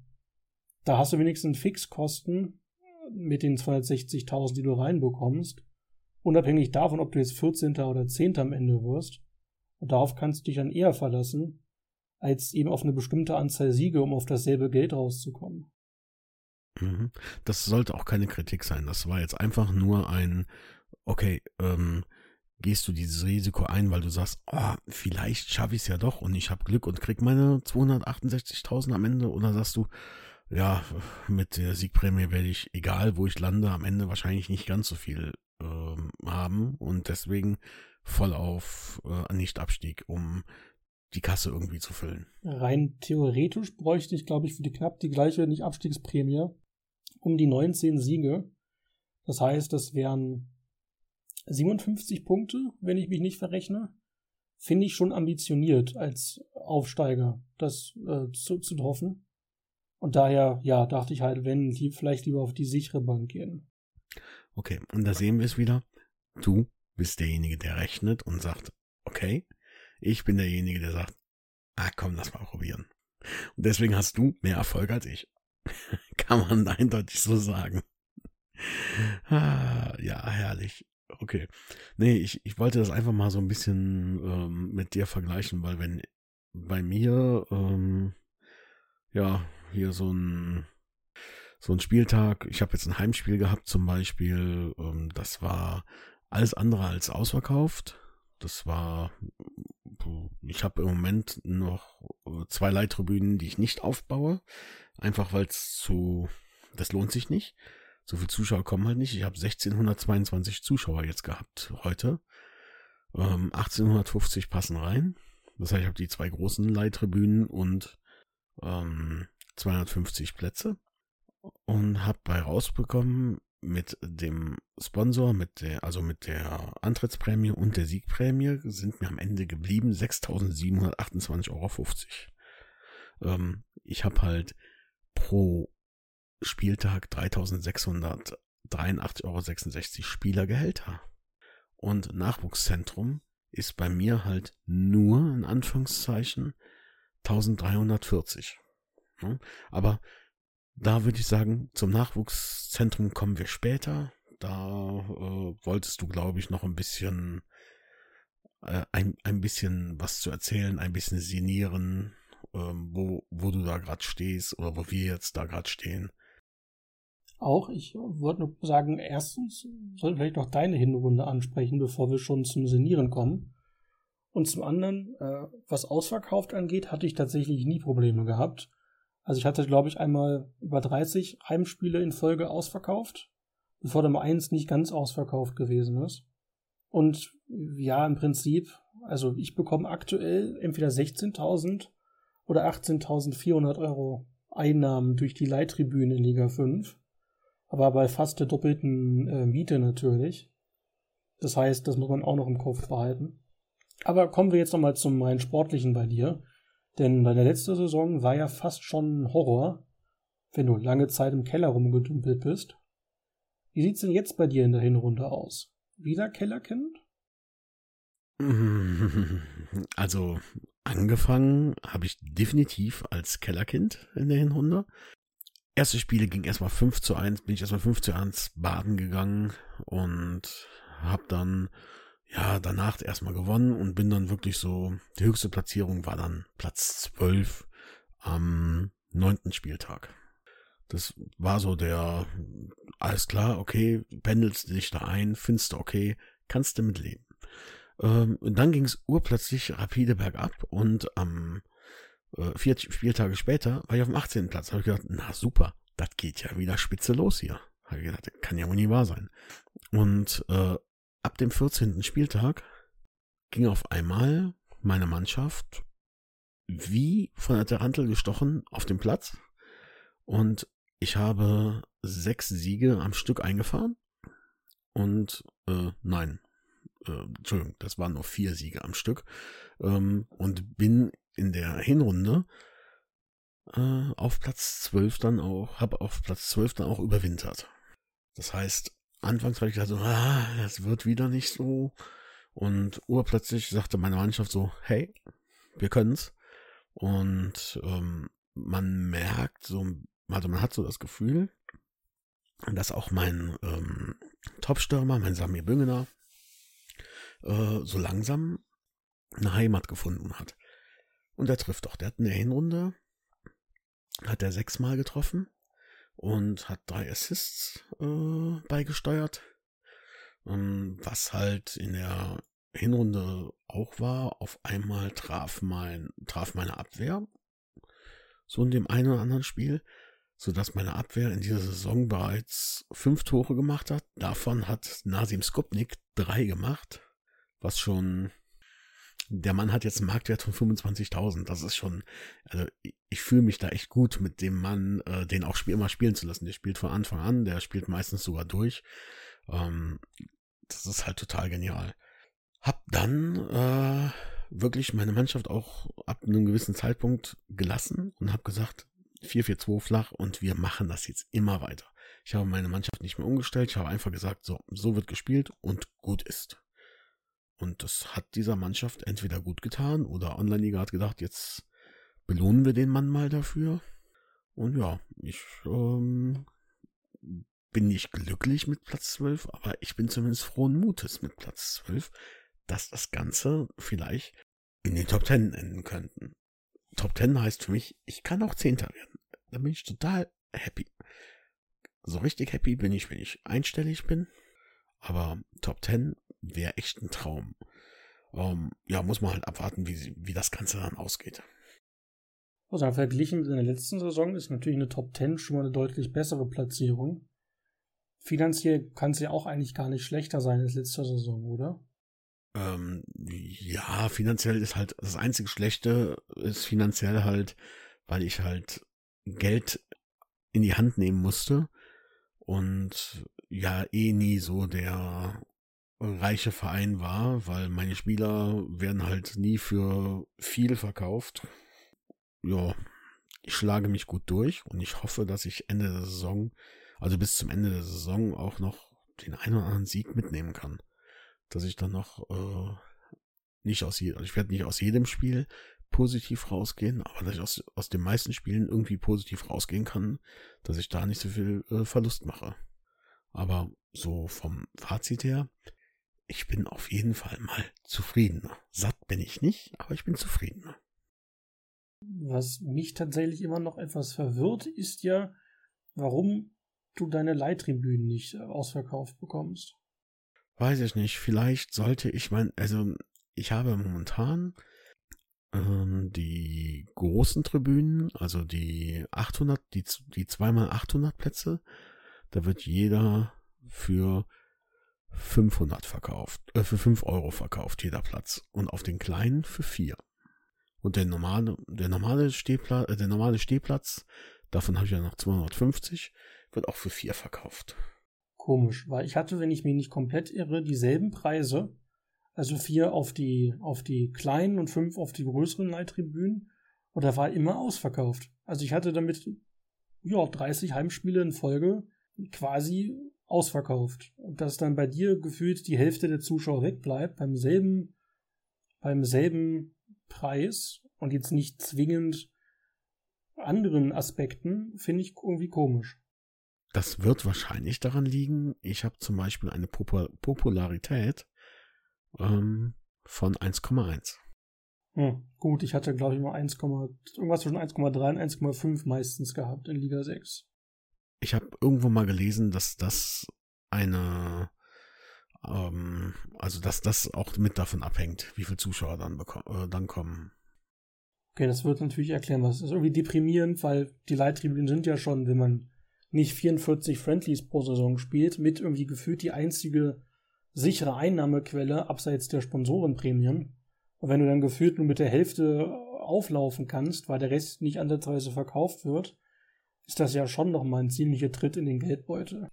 da hast du wenigstens Fixkosten mit den 260.000, die du reinbekommst, unabhängig davon, ob du jetzt 14. oder 10. am Ende wirst. Und darauf kannst du dich dann eher verlassen, als eben auf eine bestimmte Anzahl Siege, um auf dasselbe Geld rauszukommen. Mhm. Das sollte auch keine Kritik sein. Das war jetzt einfach nur ein, okay, ähm, gehst du dieses Risiko ein, weil du sagst, oh, vielleicht schaffe ich es ja doch und ich habe Glück und krieg meine 268.000 am Ende oder sagst du, ja, mit der Siegprämie werde ich, egal wo ich lande, am Ende wahrscheinlich nicht ganz so viel ähm, haben und deswegen voll auf äh, Nicht-Abstieg, um die Kasse irgendwie zu füllen. Rein theoretisch bräuchte ich, glaube ich, für die knapp die gleiche Nicht-Abstiegsprämie um die 19 Siege. Das heißt, das wären 57 Punkte, wenn ich mich nicht verrechne. Finde ich schon ambitioniert als Aufsteiger, das äh, zu, zu hoffen. Und daher, ja, dachte ich halt, wenn, die vielleicht lieber auf die sichere Bank gehen. Okay, und da sehen wir es wieder. Du bist derjenige, der rechnet und sagt, okay, ich bin derjenige, der sagt, ah komm, lass mal probieren. Und deswegen hast du mehr Erfolg als ich. Kann man eindeutig so sagen. Ah, ja, herrlich. Okay. Nee, ich, ich wollte das einfach mal so ein bisschen ähm, mit dir vergleichen, weil wenn bei mir ähm, ja hier so ein so ein Spieltag, ich habe jetzt ein Heimspiel gehabt zum Beispiel, ähm, das war alles andere als ausverkauft. Das war, ich habe im Moment noch zwei Leittribünen, die ich nicht aufbaue. Einfach weil es zu, das lohnt sich nicht. So viele Zuschauer kommen halt nicht. Ich habe 1622 Zuschauer jetzt gehabt heute. Ähm, 1850 passen rein. Das heißt, ich habe die zwei großen Leittribünen und ähm, 250 Plätze und habe bei rausbekommen, mit dem Sponsor, mit der, also mit der Antrittsprämie und der Siegprämie sind mir am Ende geblieben 6.728,50 Euro. Ähm, ich habe halt pro Spieltag 3.683,66 Euro Spielergehälter. Und Nachwuchszentrum ist bei mir halt nur, in Anführungszeichen, 1340. Aber da würde ich sagen, zum Nachwuchszentrum kommen wir später. Da äh, wolltest du, glaube ich, noch ein bisschen äh, ein, ein bisschen was zu erzählen, ein bisschen sinnieren, äh, wo, wo du da gerade stehst oder wo wir jetzt da gerade stehen. auch. Ich wollte nur sagen, erstens sollten vielleicht noch deine Hinrunde ansprechen, bevor wir schon zum Senieren kommen. Und zum anderen, äh, was ausverkauft angeht, hatte ich tatsächlich nie Probleme gehabt. Also ich hatte, glaube ich, einmal über 30 Heimspiele in Folge ausverkauft, bevor dann mal eins nicht ganz ausverkauft gewesen ist. Und ja, im Prinzip, also ich bekomme aktuell entweder 16.000 oder 18.400 Euro Einnahmen durch die Leittribüne in Liga 5. Aber bei fast der doppelten äh, Miete natürlich. Das heißt, das muss man auch noch im Kopf behalten. Aber kommen wir jetzt nochmal zum rein sportlichen bei dir. Denn bei der letzten Saison war ja fast schon Horror, wenn du lange Zeit im Keller rumgedümpelt bist. Wie sieht's denn jetzt bei dir in der Hinrunde aus? Wieder Kellerkind? Also angefangen habe ich definitiv als Kellerkind in der Hinrunde. Erste Spiele ging erstmal 5 zu 1, bin ich erstmal 5 zu 1 baden gegangen und habe dann ja danach erstmal gewonnen und bin dann wirklich so, die höchste Platzierung war dann Platz 12 am neunten Spieltag. Das war so der, alles klar, okay, pendelst dich da ein, findest du okay, kannst du mit leben. Ähm, und dann ging es urplötzlich rapide bergab und am äh, vier Spieltage später war ich auf dem 18. Platz. Habe ich gedacht, na super, das geht ja wieder spitze los hier. Habe ich gedacht, kann ja wohl nie wahr sein. Und äh, ab dem 14. Spieltag ging auf einmal meine Mannschaft wie von der Tarantel gestochen auf den Platz und ich habe sechs Siege am Stück eingefahren und äh, nein, äh, Entschuldigung, das waren nur vier Siege am Stück ähm, und bin in der Hinrunde äh, auf Platz 12 dann auch, habe auf Platz 12 dann auch überwintert. Das heißt, anfangs war ich da so, ah, das wird wieder nicht so. Und urplötzlich sagte meine Mannschaft so, hey, wir können's. Und ähm, man merkt so, also man hat so das Gefühl, dass auch mein ähm, Topstürmer, mein Samir Büngener, äh, so langsam eine Heimat gefunden hat. Und er trifft auch. Der hat in der Hinrunde, hat er sechsmal getroffen und hat drei Assists äh, beigesteuert. Ähm, was halt in der Hinrunde auch war, auf einmal traf mein, traf meine Abwehr. So in dem einen oder anderen Spiel, so dass meine Abwehr in dieser Saison bereits fünf Tore gemacht hat. Davon hat Nasim Skopnik drei gemacht, was schon der Mann hat jetzt einen Marktwert von 25.000. Das ist schon, also ich, fühle mich da echt gut mit dem Mann, äh, den auch immer spielen zu lassen. Der spielt von Anfang an, der spielt meistens sogar durch. Ähm, das ist halt total genial. Hab dann äh, wirklich meine Mannschaft auch ab einem gewissen Zeitpunkt gelassen und hab gesagt, 4-4-2 flach und wir machen das jetzt immer weiter. Ich habe meine Mannschaft nicht mehr umgestellt, ich habe einfach gesagt, so, so wird gespielt und gut ist. Und das hat dieser Mannschaft entweder gut getan oder Online-Liga hat gedacht, jetzt belohnen wir den Mann mal dafür. Und ja, ich ähm, bin nicht glücklich mit Platz 12, aber ich bin zumindest frohen Mutes mit Platz 12, dass das Ganze vielleicht in den Top 10 enden könnten. Top 10 heißt für mich, ich kann auch Zehnter werden. Da bin ich total happy. So richtig happy bin ich, wenn ich einstellig bin. Aber Top 10 wäre echt ein Traum. Ähm, ja, muss man halt abwarten, wie, wie das Ganze dann ausgeht. Also verglichen mit der letzten Saison ist natürlich eine Top 10 schon mal eine deutlich bessere Platzierung. Finanziell kann es ja auch eigentlich gar nicht schlechter sein als letzte Saison, oder? Ähm, ja, finanziell ist halt das einzige Schlechte ist finanziell halt, weil ich halt Geld in die Hand nehmen musste und ja eh nie so der reiche Verein war, weil meine Spieler werden halt nie für viel verkauft. Ja, ich schlage mich gut durch und ich hoffe, dass ich Ende der Saison, also bis zum Ende der Saison auch noch den einen oder anderen Sieg mitnehmen kann. Dass ich dann noch äh, nicht aus jedem, also ich werde nicht aus jedem Spiel positiv rausgehen, aber dass ich aus, aus den meisten Spielen irgendwie positiv rausgehen kann, dass ich da nicht so viel äh, Verlust mache. Aber so vom Fazit her, ich bin auf jeden Fall mal zufriedener. Satt bin ich nicht, aber ich bin zufriedener. Was mich tatsächlich immer noch etwas verwirrt, ist ja, warum du deine Leihtribünen nicht ausverkauft bekommst. Weiß ich nicht. Vielleicht sollte ich mein, also ich habe momentan ähm, die großen Tribünen, also die 800, die, die zweimal 800 Plätze, da wird jeder für 500 verkauft, äh, für 5 Euro verkauft, jeder Platz. Und auf den kleinen für 4. Und der normale, der normale Stehplatz, äh, der normale Stehplatz, davon habe ich ja noch 250, wird auch für 4 verkauft. Komisch, weil ich hatte, wenn ich mich nicht komplett irre, dieselben Preise. Also 4 auf die, auf die kleinen und 5 auf die größeren Leittribünen. Und da war immer ausverkauft. Also ich hatte damit, ja, 30 Heimspiele in Folge quasi ausverkauft. Und dass dann bei dir gefühlt die Hälfte der Zuschauer wegbleibt, beim selben, beim selben Preis und jetzt nicht zwingend anderen Aspekten, finde ich irgendwie komisch. Das wird wahrscheinlich daran liegen, ich habe zum Beispiel eine Popul Popularität ähm, von 1,1. Hm, gut, ich hatte, glaube ich, mal 1, irgendwas zwischen 1,3 und 1,5 meistens gehabt in Liga 6 ich habe irgendwo mal gelesen, dass das eine, ähm, also dass das auch mit davon abhängt, wie viele Zuschauer dann, äh, dann kommen. Okay, das wird natürlich erklären, was ist irgendwie deprimierend, weil die Leittribünen sind ja schon, wenn man nicht 44 Friendlies pro Saison spielt, mit irgendwie gefühlt die einzige sichere Einnahmequelle abseits der Sponsorenprämien. Und wenn du dann gefühlt nur mit der Hälfte auflaufen kannst, weil der Rest nicht ansatzweise verkauft wird, ist das ja schon nochmal ein ziemlicher Tritt in den Geldbeutel.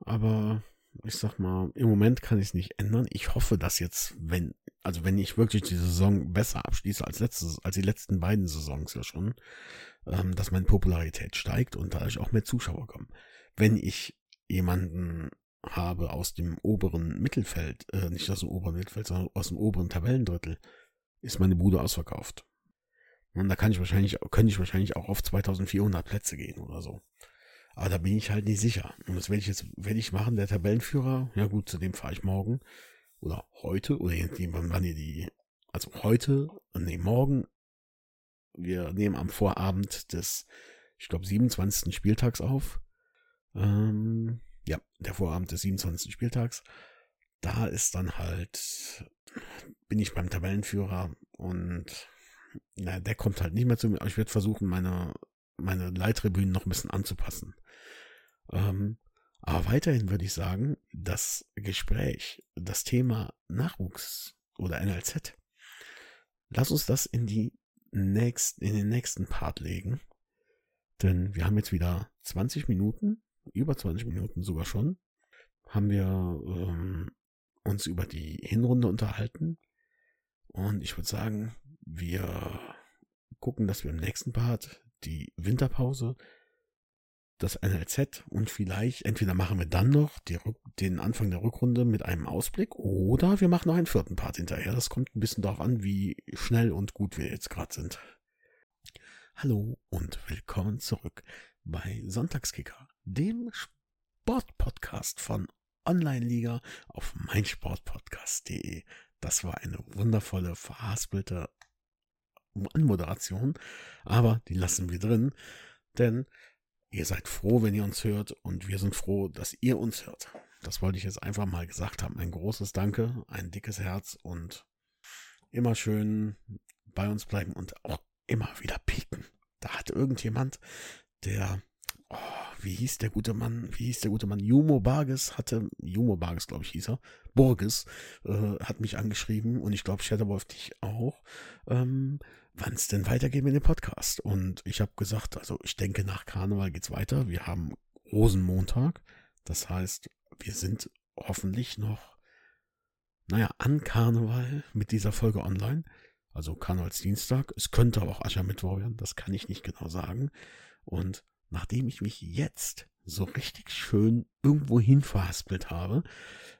Aber ich sag mal, im Moment kann ich es nicht ändern. Ich hoffe, dass jetzt, wenn, also wenn ich wirklich die Saison besser abschließe als letztes, als die letzten beiden Saisons ja schon, ähm, dass meine Popularität steigt und dadurch auch mehr Zuschauer kommen. Wenn ich jemanden habe aus dem oberen Mittelfeld, äh, nicht aus dem oberen Mittelfeld, sondern aus dem oberen Tabellendrittel, ist meine Bude ausverkauft. Und da kann ich wahrscheinlich, könnte ich wahrscheinlich auch auf 2400 Plätze gehen oder so. Aber da bin ich halt nicht sicher. Und das werde ich jetzt, werde ich machen, der Tabellenführer. Ja gut, zu dem fahre ich morgen. Oder heute, oder je wann ihr die, also heute, nee, morgen. Wir nehmen am Vorabend des, ich glaube, 27. Spieltags auf. Ähm, ja, der Vorabend des 27. Spieltags. Da ist dann halt, bin ich beim Tabellenführer und na, der kommt halt nicht mehr zu mir, aber ich werde versuchen, meine, meine Leittribünen noch ein bisschen anzupassen. Ähm, aber weiterhin würde ich sagen, das Gespräch, das Thema Nachwuchs oder NLZ, lass uns das in die nächsten, in den nächsten Part legen. Denn wir haben jetzt wieder 20 Minuten, über 20 Minuten sogar schon, haben wir ähm, uns über die Hinrunde unterhalten. Und ich würde sagen, wir gucken, dass wir im nächsten Part die Winterpause, das NLZ und vielleicht, entweder machen wir dann noch die, den Anfang der Rückrunde mit einem Ausblick oder wir machen noch einen vierten Part hinterher. Das kommt ein bisschen darauf an, wie schnell und gut wir jetzt gerade sind. Hallo und willkommen zurück bei Sonntagskicker, dem Sportpodcast von Online-Liga auf meinsportpodcast.de. Das war eine wundervolle, verhaspelte Anmoderation, aber die lassen wir drin, denn ihr seid froh, wenn ihr uns hört und wir sind froh, dass ihr uns hört. Das wollte ich jetzt einfach mal gesagt haben. Ein großes Danke, ein dickes Herz und immer schön bei uns bleiben und auch immer wieder pieken. Da hat irgendjemand, der, oh, wie hieß der gute Mann, wie hieß der gute Mann, Jumo Barges hatte, Jumo Barges, glaube ich, hieß er, Burges, äh, hat mich angeschrieben und ich glaube, Shadowwolf dich auch, ähm, wann es denn weitergeht mit dem Podcast. Und ich habe gesagt, also ich denke, nach Karneval geht's weiter. Wir haben Rosenmontag. Das heißt, wir sind hoffentlich noch, naja, an Karneval mit dieser Folge online. Also Karnevalsdienstag. Es könnte auch Aschermittwoch werden. Das kann ich nicht genau sagen. Und nachdem ich mich jetzt so richtig schön irgendwo hin verhaspelt habe,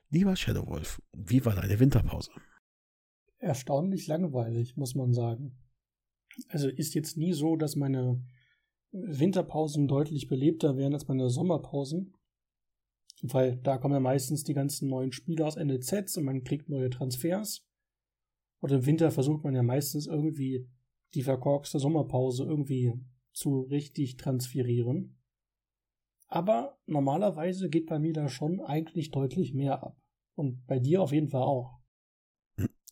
lieber Shadowwolf, wie war deine Winterpause? Erstaunlich langweilig, muss man sagen. Also ist jetzt nie so, dass meine Winterpausen deutlich belebter werden als meine Sommerpausen. Weil da kommen ja meistens die ganzen neuen Spiele aus NLZs und man kriegt neue Transfers. Und im Winter versucht man ja meistens irgendwie die verkorkste Sommerpause irgendwie zu richtig transferieren. Aber normalerweise geht bei mir da schon eigentlich deutlich mehr ab. Und bei dir auf jeden Fall auch.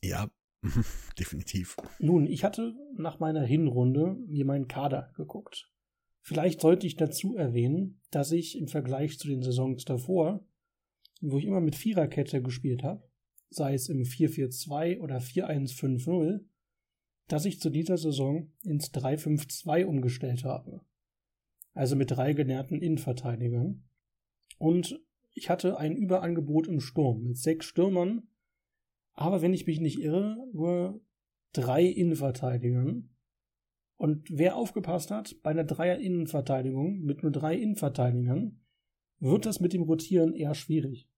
Ja, definitiv. Nun, ich hatte nach meiner Hinrunde mir meinen Kader geguckt. Vielleicht sollte ich dazu erwähnen, dass ich im Vergleich zu den Saisons davor, wo ich immer mit Viererkette gespielt habe, sei es im 4-4-2 oder 4-1-5-0, dass ich zu dieser Saison ins 3-5-2 umgestellt habe. Also mit drei genährten Innenverteidigern. Und ich hatte ein Überangebot im Sturm mit sechs Stürmern, aber wenn ich mich nicht irre, nur drei Innenverteidigern. Und wer aufgepasst hat, bei einer Dreier-Innenverteidigung mit nur drei Innenverteidigern, wird das mit dem Rotieren eher schwierig.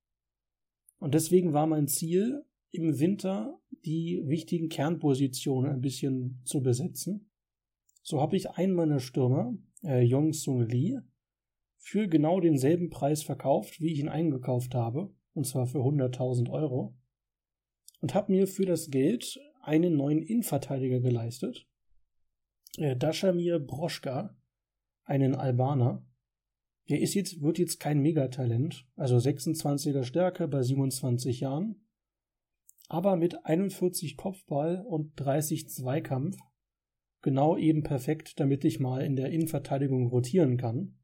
Und deswegen war mein Ziel, im Winter die wichtigen Kernpositionen ein bisschen zu besetzen. So habe ich einen meiner Stürmer, äh, Yong Sung Lee, für genau denselben Preis verkauft, wie ich ihn eingekauft habe, und zwar für 100.000 Euro, und habe mir für das Geld einen neuen Innenverteidiger geleistet, äh, Dashamir Broschka, einen Albaner. Der ist jetzt, wird jetzt kein Megatalent, also 26er Stärke bei 27 Jahren, aber mit 41 Kopfball und 30 Zweikampf. Genau eben perfekt, damit ich mal in der Innenverteidigung rotieren kann,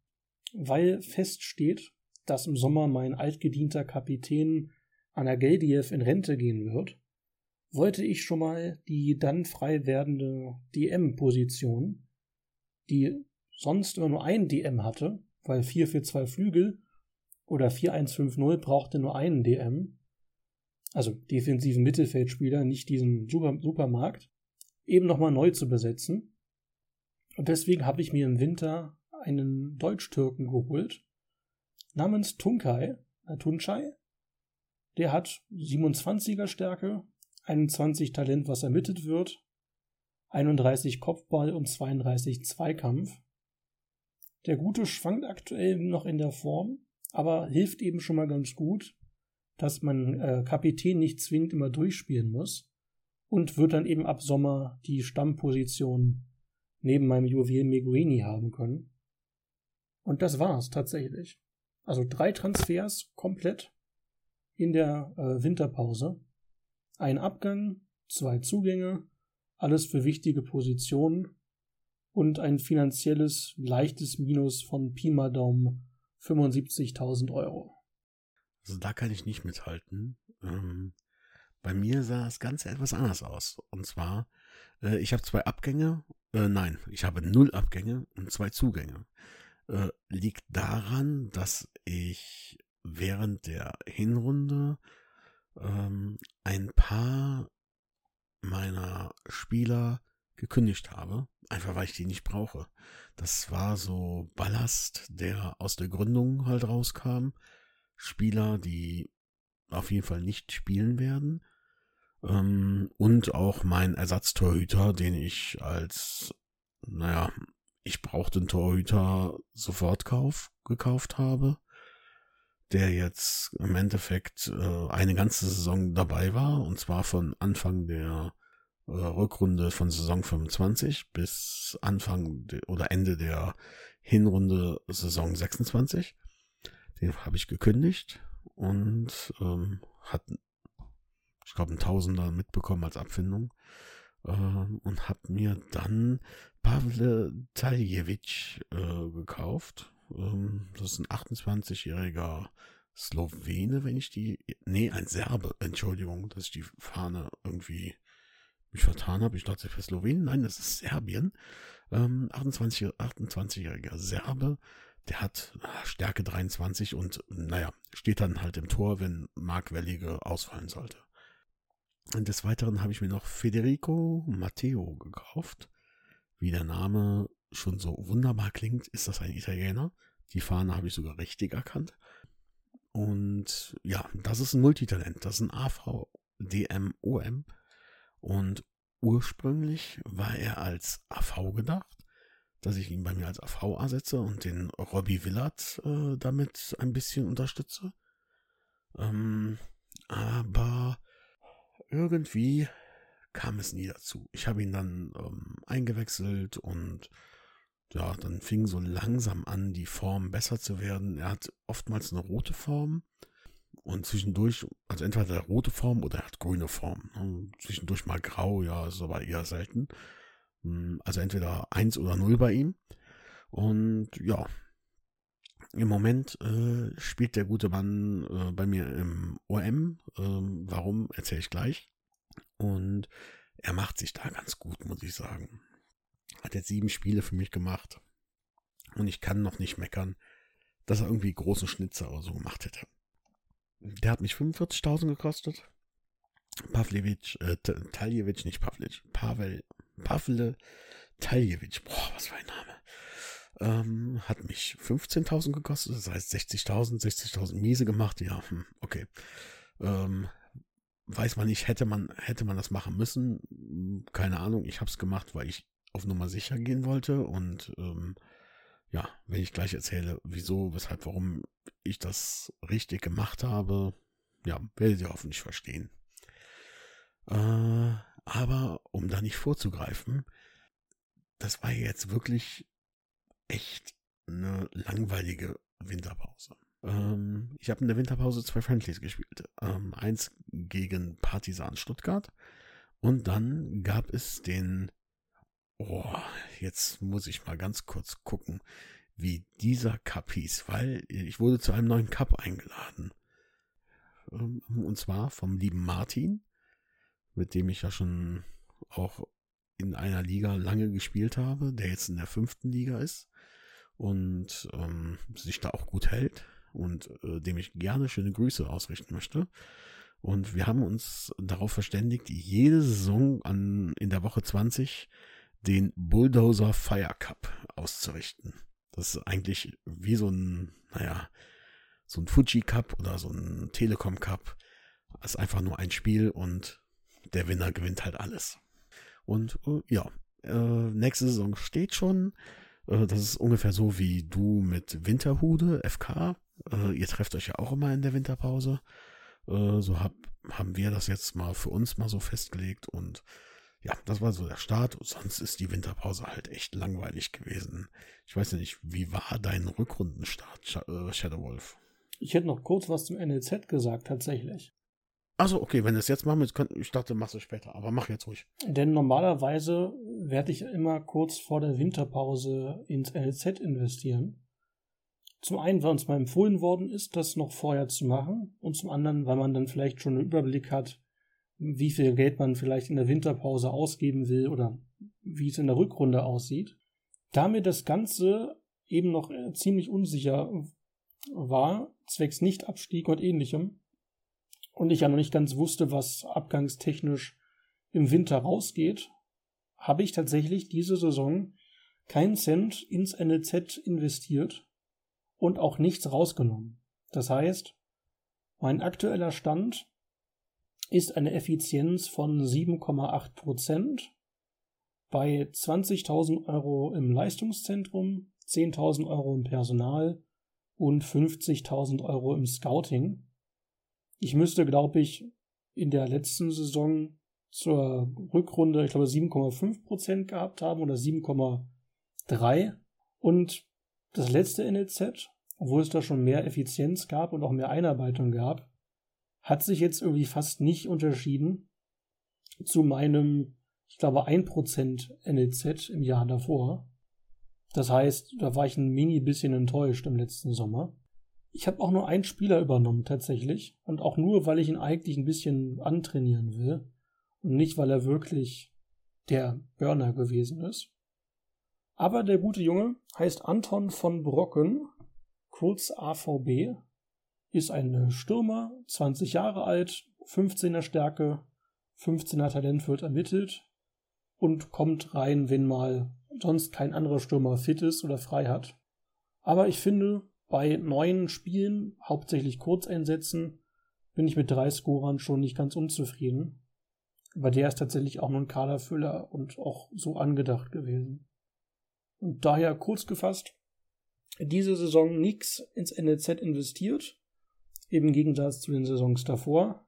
weil feststeht, dass im Sommer mein altgedienter Kapitän Anageldiev in Rente gehen wird, wollte ich schon mal die dann frei werdende DM-Position, die sonst immer nur einen DM hatte, weil 4 für 2 Flügel oder 4-1-5-0 brauchte nur einen DM, also defensiven Mittelfeldspieler, nicht diesen Super Supermarkt, eben nochmal neu zu besetzen. Und deswegen habe ich mir im Winter einen Deutsch-Türken geholt, namens Tunkai, äh, Tunchai. Der hat 27er Stärke, 21 Talent, was ermittelt wird, 31 Kopfball und 32 Zweikampf. Der Gute schwankt aktuell noch in der Form, aber hilft eben schon mal ganz gut, dass man äh, Kapitän nicht zwingend immer durchspielen muss und wird dann eben ab Sommer die Stammposition neben meinem Juwel Meguini haben können. Und das war's tatsächlich. Also drei Transfers komplett in der äh, Winterpause. Ein Abgang, zwei Zugänge, alles für wichtige Positionen und ein finanzielles leichtes Minus von Pi mal Daumen 75.000 Euro. Also da kann ich nicht mithalten. Ähm, bei mir sah es ganz etwas anders aus. Und zwar, äh, ich habe zwei Abgänge, äh, nein, ich habe null Abgänge und zwei Zugänge. Äh, liegt daran, dass ich während der Hinrunde ähm, ein paar meiner Spieler gekündigt habe, einfach weil ich die nicht brauche. Das war so Ballast, der aus der Gründung halt rauskam. Spieler, die auf jeden Fall nicht spielen werden ähm, und auch mein Ersatztorhüter, den ich als, naja, ich brauchte einen Torhüter sofort kauf, gekauft habe, der jetzt im Endeffekt äh, eine ganze Saison dabei war, und zwar von Anfang der äh, Rückrunde von Saison 25 bis Anfang oder Ende der Hinrunde Saison 26. Den habe ich gekündigt und ähm, hat ich glaube, ein Tausender mitbekommen als Abfindung. Ähm, und habe mir dann Pavle Taljevic äh, gekauft. Ähm, das ist ein 28-jähriger Slowene, wenn ich die, nee, ein Serbe, Entschuldigung, dass ich die Fahne irgendwie mich vertan habe. Ich dachte für Slowenien, nein, das ist Serbien. Ähm, 28, 28-jähriger Serbe, der hat ah, Stärke 23 und naja, steht dann halt im Tor, wenn Mark Wellige ausfallen sollte. Und des Weiteren habe ich mir noch Federico Matteo gekauft. Wie der Name schon so wunderbar klingt, ist das ein Italiener. Die Fahne habe ich sogar richtig erkannt. Und ja, das ist ein Multitalent. Das ist ein AVDMOM. Und ursprünglich war er als AV gedacht, dass ich ihn bei mir als AV ersetze und den Robbie Willard äh, damit ein bisschen unterstütze. Ähm, aber irgendwie kam es nie dazu. Ich habe ihn dann ähm, eingewechselt und ja, dann fing so langsam an, die Form besser zu werden. Er hat oftmals eine rote Form und zwischendurch, also entweder eine rote Form oder er hat grüne Form. Ne? Zwischendurch mal grau, ja, ist aber eher selten. Hm, also entweder eins oder null bei ihm. Und ja, im Moment äh, spielt der gute Mann äh, bei mir im OM. Ähm, warum, erzähle ich gleich. Und er macht sich da ganz gut, muss ich sagen. Hat jetzt sieben Spiele für mich gemacht. Und ich kann noch nicht meckern, dass er irgendwie großen Schnitzer oder so gemacht hätte. Der hat mich 45.000 gekostet. Pavlevich, äh, Taljewitsch, nicht Pavlic, Pavel, Pavle Taljewitsch, boah, was für ein Name. Ähm, hat mich 15.000 gekostet, das heißt 60.000, 60.000 miese gemacht, ja, hm, okay. Ähm, weiß man nicht, hätte man, hätte man das machen müssen, keine Ahnung, ich habe es gemacht, weil ich auf Nummer sicher gehen wollte und ähm, ja, wenn ich gleich erzähle, wieso, weshalb, warum ich das richtig gemacht habe, ja, werdet ihr hoffentlich verstehen. Äh, aber um da nicht vorzugreifen, das war jetzt wirklich echt eine langweilige Winterpause. Ähm, ich habe in der Winterpause zwei Friendlies gespielt. Ähm, eins gegen Partisan Stuttgart und dann gab es den Oh, jetzt muss ich mal ganz kurz gucken, wie dieser Cup hieß, weil ich wurde zu einem neuen Cup eingeladen. Ähm, und zwar vom lieben Martin, mit dem ich ja schon auch in einer Liga lange gespielt habe, der jetzt in der fünften Liga ist und ähm, sich da auch gut hält und äh, dem ich gerne schöne Grüße ausrichten möchte. Und wir haben uns darauf verständigt, jede Saison an, in der Woche 20 den Bulldozer Fire Cup auszurichten. Das ist eigentlich wie so ein, naja, so ein Fuji Cup oder so ein Telekom Cup. Das ist einfach nur ein Spiel und der Winner gewinnt halt alles. Und äh, ja, äh, nächste Saison steht schon. Äh, das ist ungefähr so wie du mit Winterhude, FK. Ihr trefft euch ja auch immer in der Winterpause. So hab, haben wir das jetzt mal für uns mal so festgelegt und ja, das war so der Start. Sonst ist die Winterpause halt echt langweilig gewesen. Ich weiß ja nicht, wie war dein Rückrundenstart, äh, Shadow Wolf? Ich hätte noch kurz was zum NLZ gesagt, tatsächlich. Also okay, wenn du es jetzt machen willst, ich dachte, machst du später, aber mach jetzt ruhig. Denn normalerweise werde ich immer kurz vor der Winterpause ins NLZ investieren. Zum einen, weil uns mal empfohlen worden ist, das noch vorher zu machen, und zum anderen, weil man dann vielleicht schon einen Überblick hat, wie viel Geld man vielleicht in der Winterpause ausgeben will oder wie es in der Rückrunde aussieht. Da mir das Ganze eben noch äh, ziemlich unsicher war, zwecks Nichtabstieg und ähnlichem, und ich ja noch nicht ganz wusste, was abgangstechnisch im Winter rausgeht, habe ich tatsächlich diese Saison keinen Cent ins NLZ investiert und auch nichts rausgenommen. Das heißt, mein aktueller Stand ist eine Effizienz von 7,8 Prozent bei 20.000 Euro im Leistungszentrum, 10.000 Euro im Personal und 50.000 Euro im Scouting. Ich müsste, glaube ich, in der letzten Saison zur Rückrunde, ich glaube, 7,5 Prozent gehabt haben oder 7,3. Und das letzte NLZ, obwohl es da schon mehr Effizienz gab und auch mehr Einarbeitung gab, hat sich jetzt irgendwie fast nicht unterschieden zu meinem, ich glaube, 1% NLZ im Jahr davor. Das heißt, da war ich ein mini bisschen enttäuscht im letzten Sommer. Ich habe auch nur einen Spieler übernommen tatsächlich und auch nur, weil ich ihn eigentlich ein bisschen antrainieren will und nicht, weil er wirklich der Burner gewesen ist. Aber der gute Junge heißt Anton von Brocken, kurz AVB, ist ein Stürmer, 20 Jahre alt, 15er Stärke, 15er Talent wird ermittelt und kommt rein, wenn mal sonst kein anderer Stürmer fit ist oder frei hat. Aber ich finde, bei neuen Spielen, hauptsächlich Kurzeinsätzen, bin ich mit drei Scorern schon nicht ganz unzufrieden. Aber der ist tatsächlich auch nur ein Kaderfüller und auch so angedacht gewesen. Und daher kurz gefasst, diese Saison nichts ins NLZ investiert, im Gegensatz zu den Saisons davor.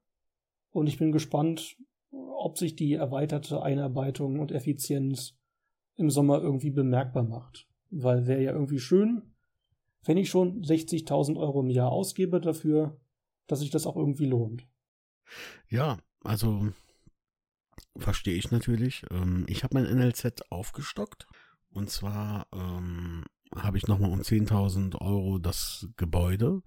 Und ich bin gespannt, ob sich die erweiterte Einarbeitung und Effizienz im Sommer irgendwie bemerkbar macht. Weil wäre ja irgendwie schön, wenn ich schon 60.000 Euro im Jahr ausgebe dafür, dass sich das auch irgendwie lohnt. Ja, also verstehe ich natürlich. Ähm, ich habe mein NLZ aufgestockt. Und zwar ähm, habe ich nochmal um 10.000 Euro das Gebäude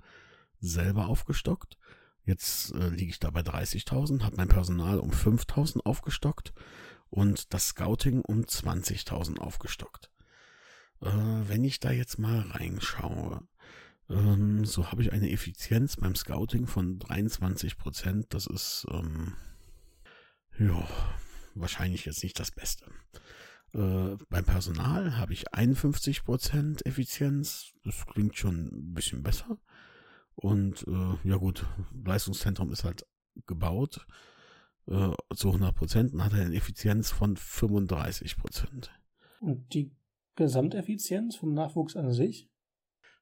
selber aufgestockt. Jetzt äh, liege ich da bei 30.000, habe mein Personal um 5.000 aufgestockt und das Scouting um 20.000 aufgestockt. Äh, wenn ich da jetzt mal reinschaue, ähm, so habe ich eine Effizienz beim Scouting von 23 Prozent. Das ist, ähm, ja, wahrscheinlich jetzt nicht das Beste. Äh, beim Personal habe ich 51 Prozent Effizienz. Das klingt schon ein bisschen besser. Und äh, ja gut, Leistungszentrum ist halt gebaut äh, zu 100 Prozent und hat eine Effizienz von 35 Prozent. Und die Gesamteffizienz vom Nachwuchs an sich?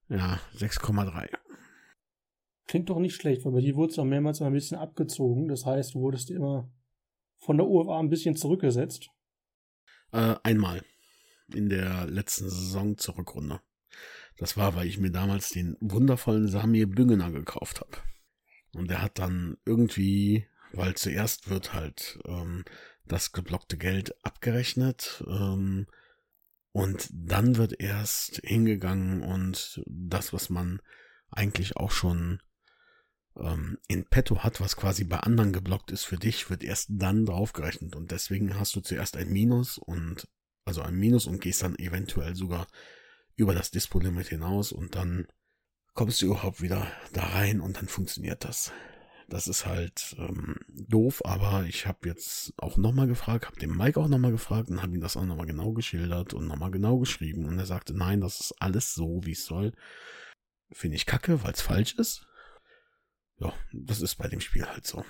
Ja, 6,3. Klingt doch nicht schlecht, weil bei dir wurde es auch mehrmals ein bisschen abgezogen. Das heißt, du wurdest immer von der UFA ein bisschen zurückgesetzt. Äh, einmal. In der letzten Saison zur Rückrunde. Das war, weil ich mir damals den wundervollen Samir Büngener gekauft habe. Und der hat dann irgendwie, weil zuerst wird halt ähm, das geblockte Geld abgerechnet ähm, und dann wird erst hingegangen und das, was man eigentlich auch schon ähm, in petto hat, was quasi bei anderen geblockt ist für dich, wird erst dann draufgerechnet. Und deswegen hast du zuerst ein Minus und also ein Minus und gehst dann eventuell sogar über das Dispo-Limit hinaus und dann kommst du überhaupt wieder da rein und dann funktioniert das. Das ist halt ähm, doof, aber ich habe jetzt auch nochmal gefragt, habe den Mike auch nochmal gefragt und habe ihm das auch nochmal genau geschildert und nochmal genau geschrieben. Und er sagte, nein, das ist alles so, wie es soll. Finde ich kacke, weil es falsch ist ja, das ist bei dem Spiel halt so.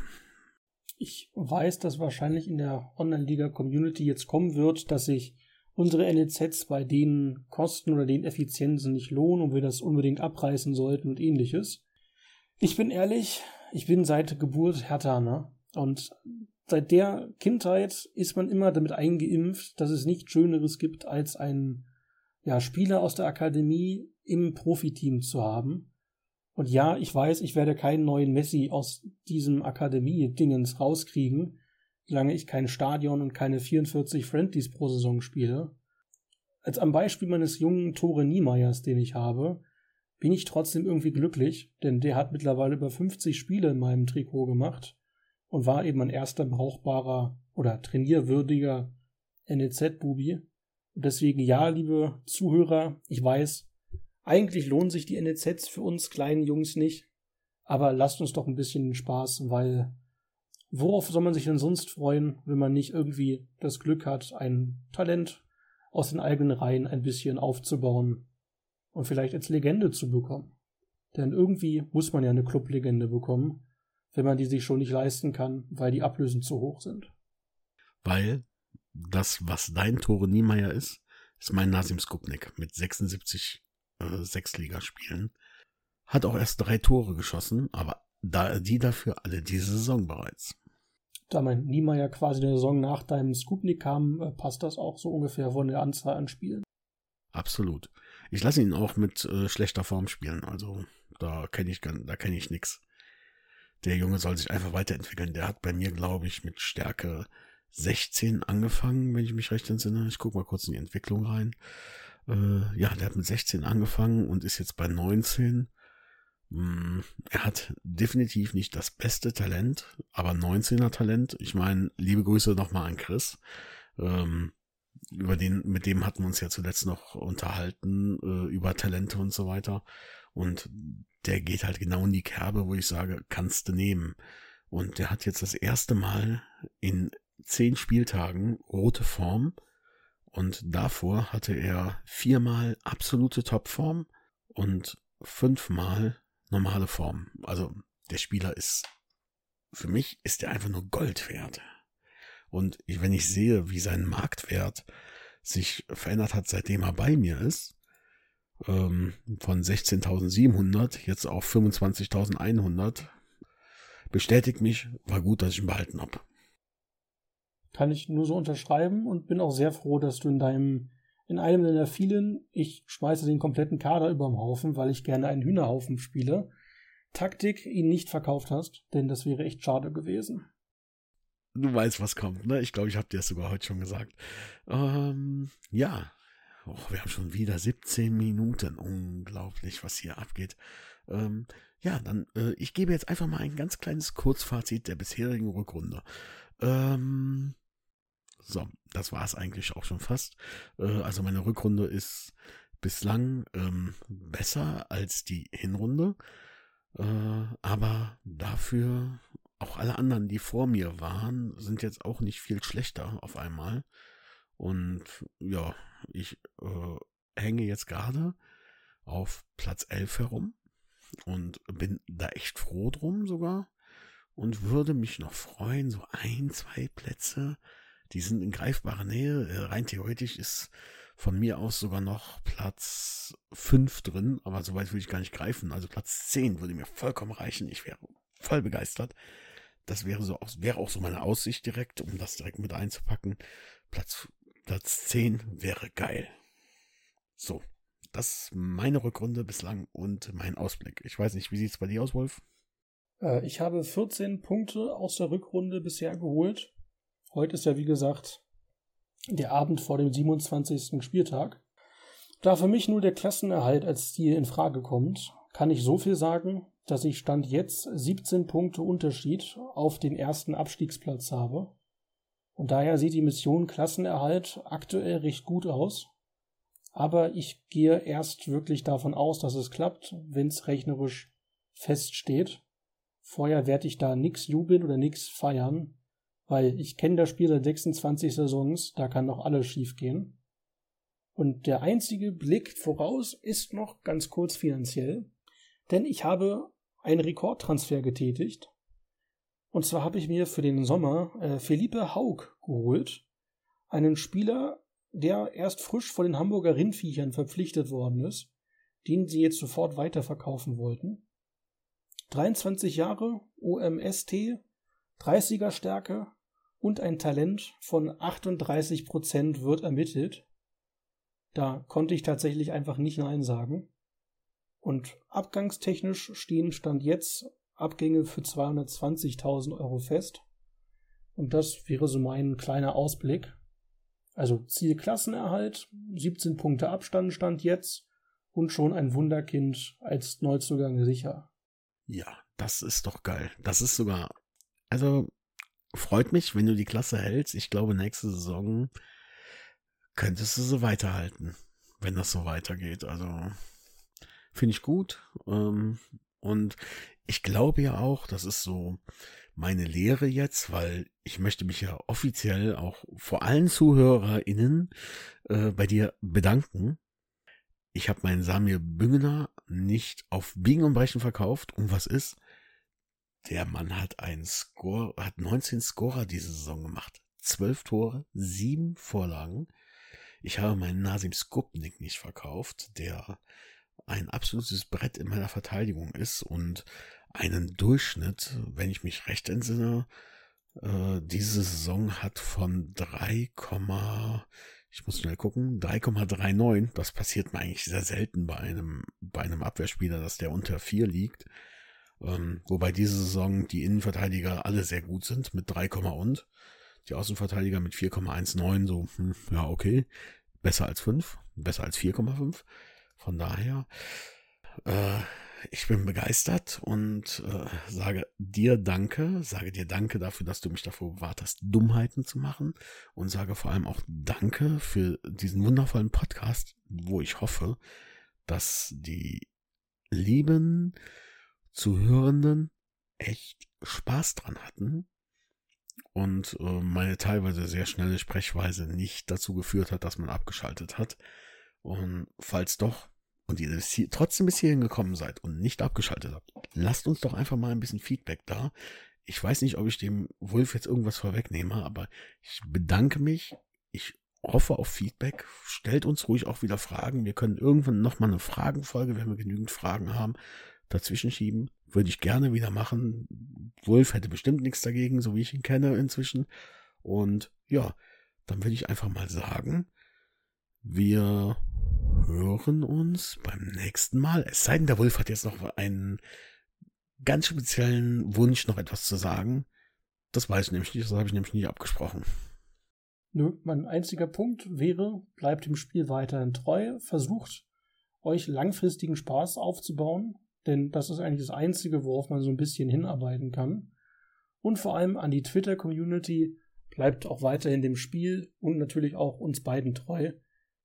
Ich weiß, dass wahrscheinlich in der Online-Liga-Community jetzt kommen wird, dass sich unsere NEZs bei den Kosten oder den Effizienzen nicht lohnen und wir das unbedingt abreißen sollten und ähnliches. Ich bin ehrlich, ich bin seit Geburt Hertaner und seit der Kindheit ist man immer damit eingeimpft, dass es nichts Schöneres gibt, als einen ja, Spieler aus der Akademie im Profiteam zu haben. Und ja, ich weiß, ich werde keinen neuen Messi aus diesem Akademie-Dingens rauskriegen, solange ich kein Stadion und keine 44 Friendlies pro Saison spiele. Als am Beispiel meines jungen Tore Niemeyers, den ich habe, bin ich trotzdem irgendwie glücklich, denn der hat mittlerweile über 50 Spiele in meinem Trikot gemacht und war eben ein erster brauchbarer oder trainierwürdiger NEZ-Bubi. Und deswegen ja, liebe Zuhörer, ich weiß, eigentlich lohnen sich die NEZs für uns kleinen Jungs nicht, aber lasst uns doch ein bisschen Spaß, weil worauf soll man sich denn sonst freuen, wenn man nicht irgendwie das Glück hat, ein Talent aus den eigenen Reihen ein bisschen aufzubauen und vielleicht als Legende zu bekommen? Denn irgendwie muss man ja eine Clublegende bekommen, wenn man die sich schon nicht leisten kann, weil die Ablösen zu hoch sind. Weil das, was dein Tore Niemeyer ist, ist mein Nasim Skupnik mit 76 äh, Sechsligaspielen. Hat auch erst drei Tore geschossen, aber da, die dafür alle diese Saison bereits. Da mein Niemeyer quasi eine Saison nach deinem Skupnik kam, äh, passt das auch so ungefähr von der Anzahl an Spielen. Absolut. Ich lasse ihn auch mit äh, schlechter Form spielen, also da kenne ich da kenne ich nix. Der Junge soll sich einfach weiterentwickeln. Der hat bei mir, glaube ich, mit Stärke 16 angefangen, wenn ich mich recht entsinne. Ich gucke mal kurz in die Entwicklung rein. Äh, ja, der hat mit 16 angefangen und ist jetzt bei 19. Mm, er hat definitiv nicht das beste Talent, aber 19er Talent. Ich meine, liebe Grüße nochmal an Chris. Ähm, über den, mit dem hatten wir uns ja zuletzt noch unterhalten, äh, über Talente und so weiter. Und der geht halt genau in die Kerbe, wo ich sage, kannst du nehmen. Und der hat jetzt das erste Mal in zehn Spieltagen rote Form und davor hatte er viermal absolute Topform und fünfmal normale Form. Also der Spieler ist, für mich ist er einfach nur Gold wert. Und wenn ich sehe, wie sein Marktwert sich verändert hat, seitdem er bei mir ist, ähm, von 16.700 jetzt auf 25.100, bestätigt mich, war gut, dass ich ihn behalten habe. Kann ich nur so unterschreiben und bin auch sehr froh, dass du in deinem in einem der vielen, ich schmeiße den kompletten Kader überm Haufen, weil ich gerne einen Hühnerhaufen spiele, Taktik ihn nicht verkauft hast, denn das wäre echt schade gewesen. Du weißt, was kommt, ne? Ich glaube, ich habe dir das sogar heute schon gesagt. Ähm, ja, oh, wir haben schon wieder 17 Minuten. Unglaublich, was hier abgeht. Ähm, ja, dann, äh, ich gebe jetzt einfach mal ein ganz kleines Kurzfazit der bisherigen Rückrunde. Ähm, so, das war es eigentlich auch schon fast. Äh, also meine Rückrunde ist bislang ähm, besser als die Hinrunde. Äh, aber dafür auch alle anderen, die vor mir waren, sind jetzt auch nicht viel schlechter auf einmal. Und ja, ich äh, hänge jetzt gerade auf Platz 11 herum und bin da echt froh drum sogar und würde mich noch freuen, so ein, zwei Plätze, die sind in greifbarer Nähe. Äh, rein theoretisch ist von mir aus sogar noch Platz 5 drin, aber so weit würde ich gar nicht greifen. Also Platz 10 würde mir vollkommen reichen. Ich wäre voll begeistert. Das wäre so wäre auch so meine Aussicht direkt, um das direkt mit einzupacken. Platz, Platz 10 wäre geil. So, das ist meine Rückrunde bislang und mein Ausblick. Ich weiß nicht, wie sieht es bei dir aus, Wolf? Äh, ich habe 14 Punkte aus der Rückrunde bisher geholt. Heute ist ja, wie gesagt, der Abend vor dem 27. Spieltag. Da für mich nur der Klassenerhalt als Ziel in Frage kommt, kann ich so viel sagen, dass ich Stand jetzt 17 Punkte Unterschied auf den ersten Abstiegsplatz habe. Und daher sieht die Mission Klassenerhalt aktuell recht gut aus. Aber ich gehe erst wirklich davon aus, dass es klappt, wenn es rechnerisch feststeht. Vorher werde ich da nix jubeln oder nix feiern, weil ich kenne das Spiel seit 26 Saisons, da kann noch alles schiefgehen. Und der einzige Blick voraus ist noch ganz kurz finanziell, denn ich habe einen Rekordtransfer getätigt. Und zwar habe ich mir für den Sommer äh, Felipe Haug geholt, einen Spieler, der erst frisch von den Hamburger Rindviechern verpflichtet worden ist, den sie jetzt sofort weiterverkaufen wollten. 23 Jahre, OMST, 30er Stärke, und ein Talent von 38 Prozent wird ermittelt. Da konnte ich tatsächlich einfach nicht Nein sagen. Und abgangstechnisch stehen Stand jetzt Abgänge für 220.000 Euro fest. Und das wäre so mein kleiner Ausblick. Also Zielklassenerhalt, 17 Punkte Abstand stand jetzt und schon ein Wunderkind als Neuzugang sicher. Ja, das ist doch geil. Das ist sogar, also freut mich, wenn du die Klasse hältst. Ich glaube, nächste Saison könntest du so weiterhalten, wenn das so weitergeht. Also finde ich gut. Ähm, und ich glaube ja auch, das ist so meine Lehre jetzt, weil ich möchte mich ja offiziell auch vor allen ZuhörerInnen äh, bei dir bedanken. Ich habe meinen Samir Büngener nicht auf Biegen und Brechen verkauft. Und was ist? Der Mann hat einen Score, hat 19 Scorer diese Saison gemacht. 12 Tore, 7 Vorlagen. Ich habe meinen Nasim Skupnik nicht verkauft, der ein absolutes Brett in meiner Verteidigung ist und einen Durchschnitt, wenn ich mich recht entsinne, äh, diese Saison hat von 3, ich muss schnell gucken, 3,39. Das passiert mir eigentlich sehr selten bei einem, bei einem Abwehrspieler, dass der unter 4 liegt. Ähm, wobei diese Saison die Innenverteidiger alle sehr gut sind mit 3, und. Die Außenverteidiger mit 4,19, so, hm, ja, okay. Besser als 5, besser als 4,5. Von daher, äh, ich bin begeistert und äh, sage dir Danke, sage dir Danke dafür, dass du mich davor bewahrt hast, Dummheiten zu machen und sage vor allem auch Danke für diesen wundervollen Podcast, wo ich hoffe, dass die lieben Zuhörenden echt Spaß dran hatten und äh, meine teilweise sehr schnelle Sprechweise nicht dazu geführt hat, dass man abgeschaltet hat. Und falls doch und ihr trotzdem bis hierhin gekommen seid und nicht abgeschaltet habt, lasst uns doch einfach mal ein bisschen Feedback da. Ich weiß nicht, ob ich dem Wolf jetzt irgendwas vorwegnehme, aber ich bedanke mich. Ich hoffe auf Feedback. Stellt uns ruhig auch wieder Fragen. Wir können irgendwann nochmal eine Fragenfolge, wenn wir genügend Fragen haben, dazwischen schieben. Würde ich gerne wieder machen. Wolf hätte bestimmt nichts dagegen, so wie ich ihn kenne inzwischen. Und ja, dann würde ich einfach mal sagen, Wir hören uns beim nächsten Mal. Es sei denn, der Wolf hat jetzt noch einen ganz speziellen Wunsch, noch etwas zu sagen. Das weiß ich nämlich nicht, das habe ich nämlich nie abgesprochen. Nö, mein einziger Punkt wäre, bleibt dem Spiel weiterhin treu, versucht euch langfristigen Spaß aufzubauen, denn das ist eigentlich das Einzige, worauf man so ein bisschen hinarbeiten kann. Und vor allem an die Twitter-Community, bleibt auch weiterhin dem Spiel und natürlich auch uns beiden treu.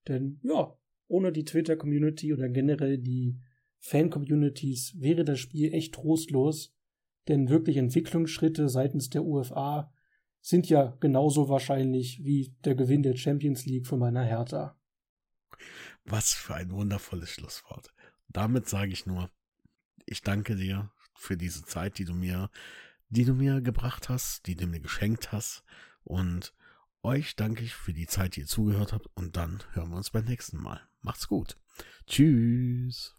Denn ja, ohne die Twitter-Community oder generell die Fan-Communities wäre das Spiel echt trostlos. Denn wirklich Entwicklungsschritte seitens der UFA sind ja genauso wahrscheinlich wie der Gewinn der Champions League von meiner Hertha. Was für ein wundervolles Schlusswort. Damit sage ich nur, ich danke dir für diese Zeit, die du mir, die du mir gebracht hast, die du mir geschenkt hast. Und euch danke ich für die Zeit, die ihr zugehört habt. Und dann hören wir uns beim nächsten Mal. Macht's gut. Tschüss.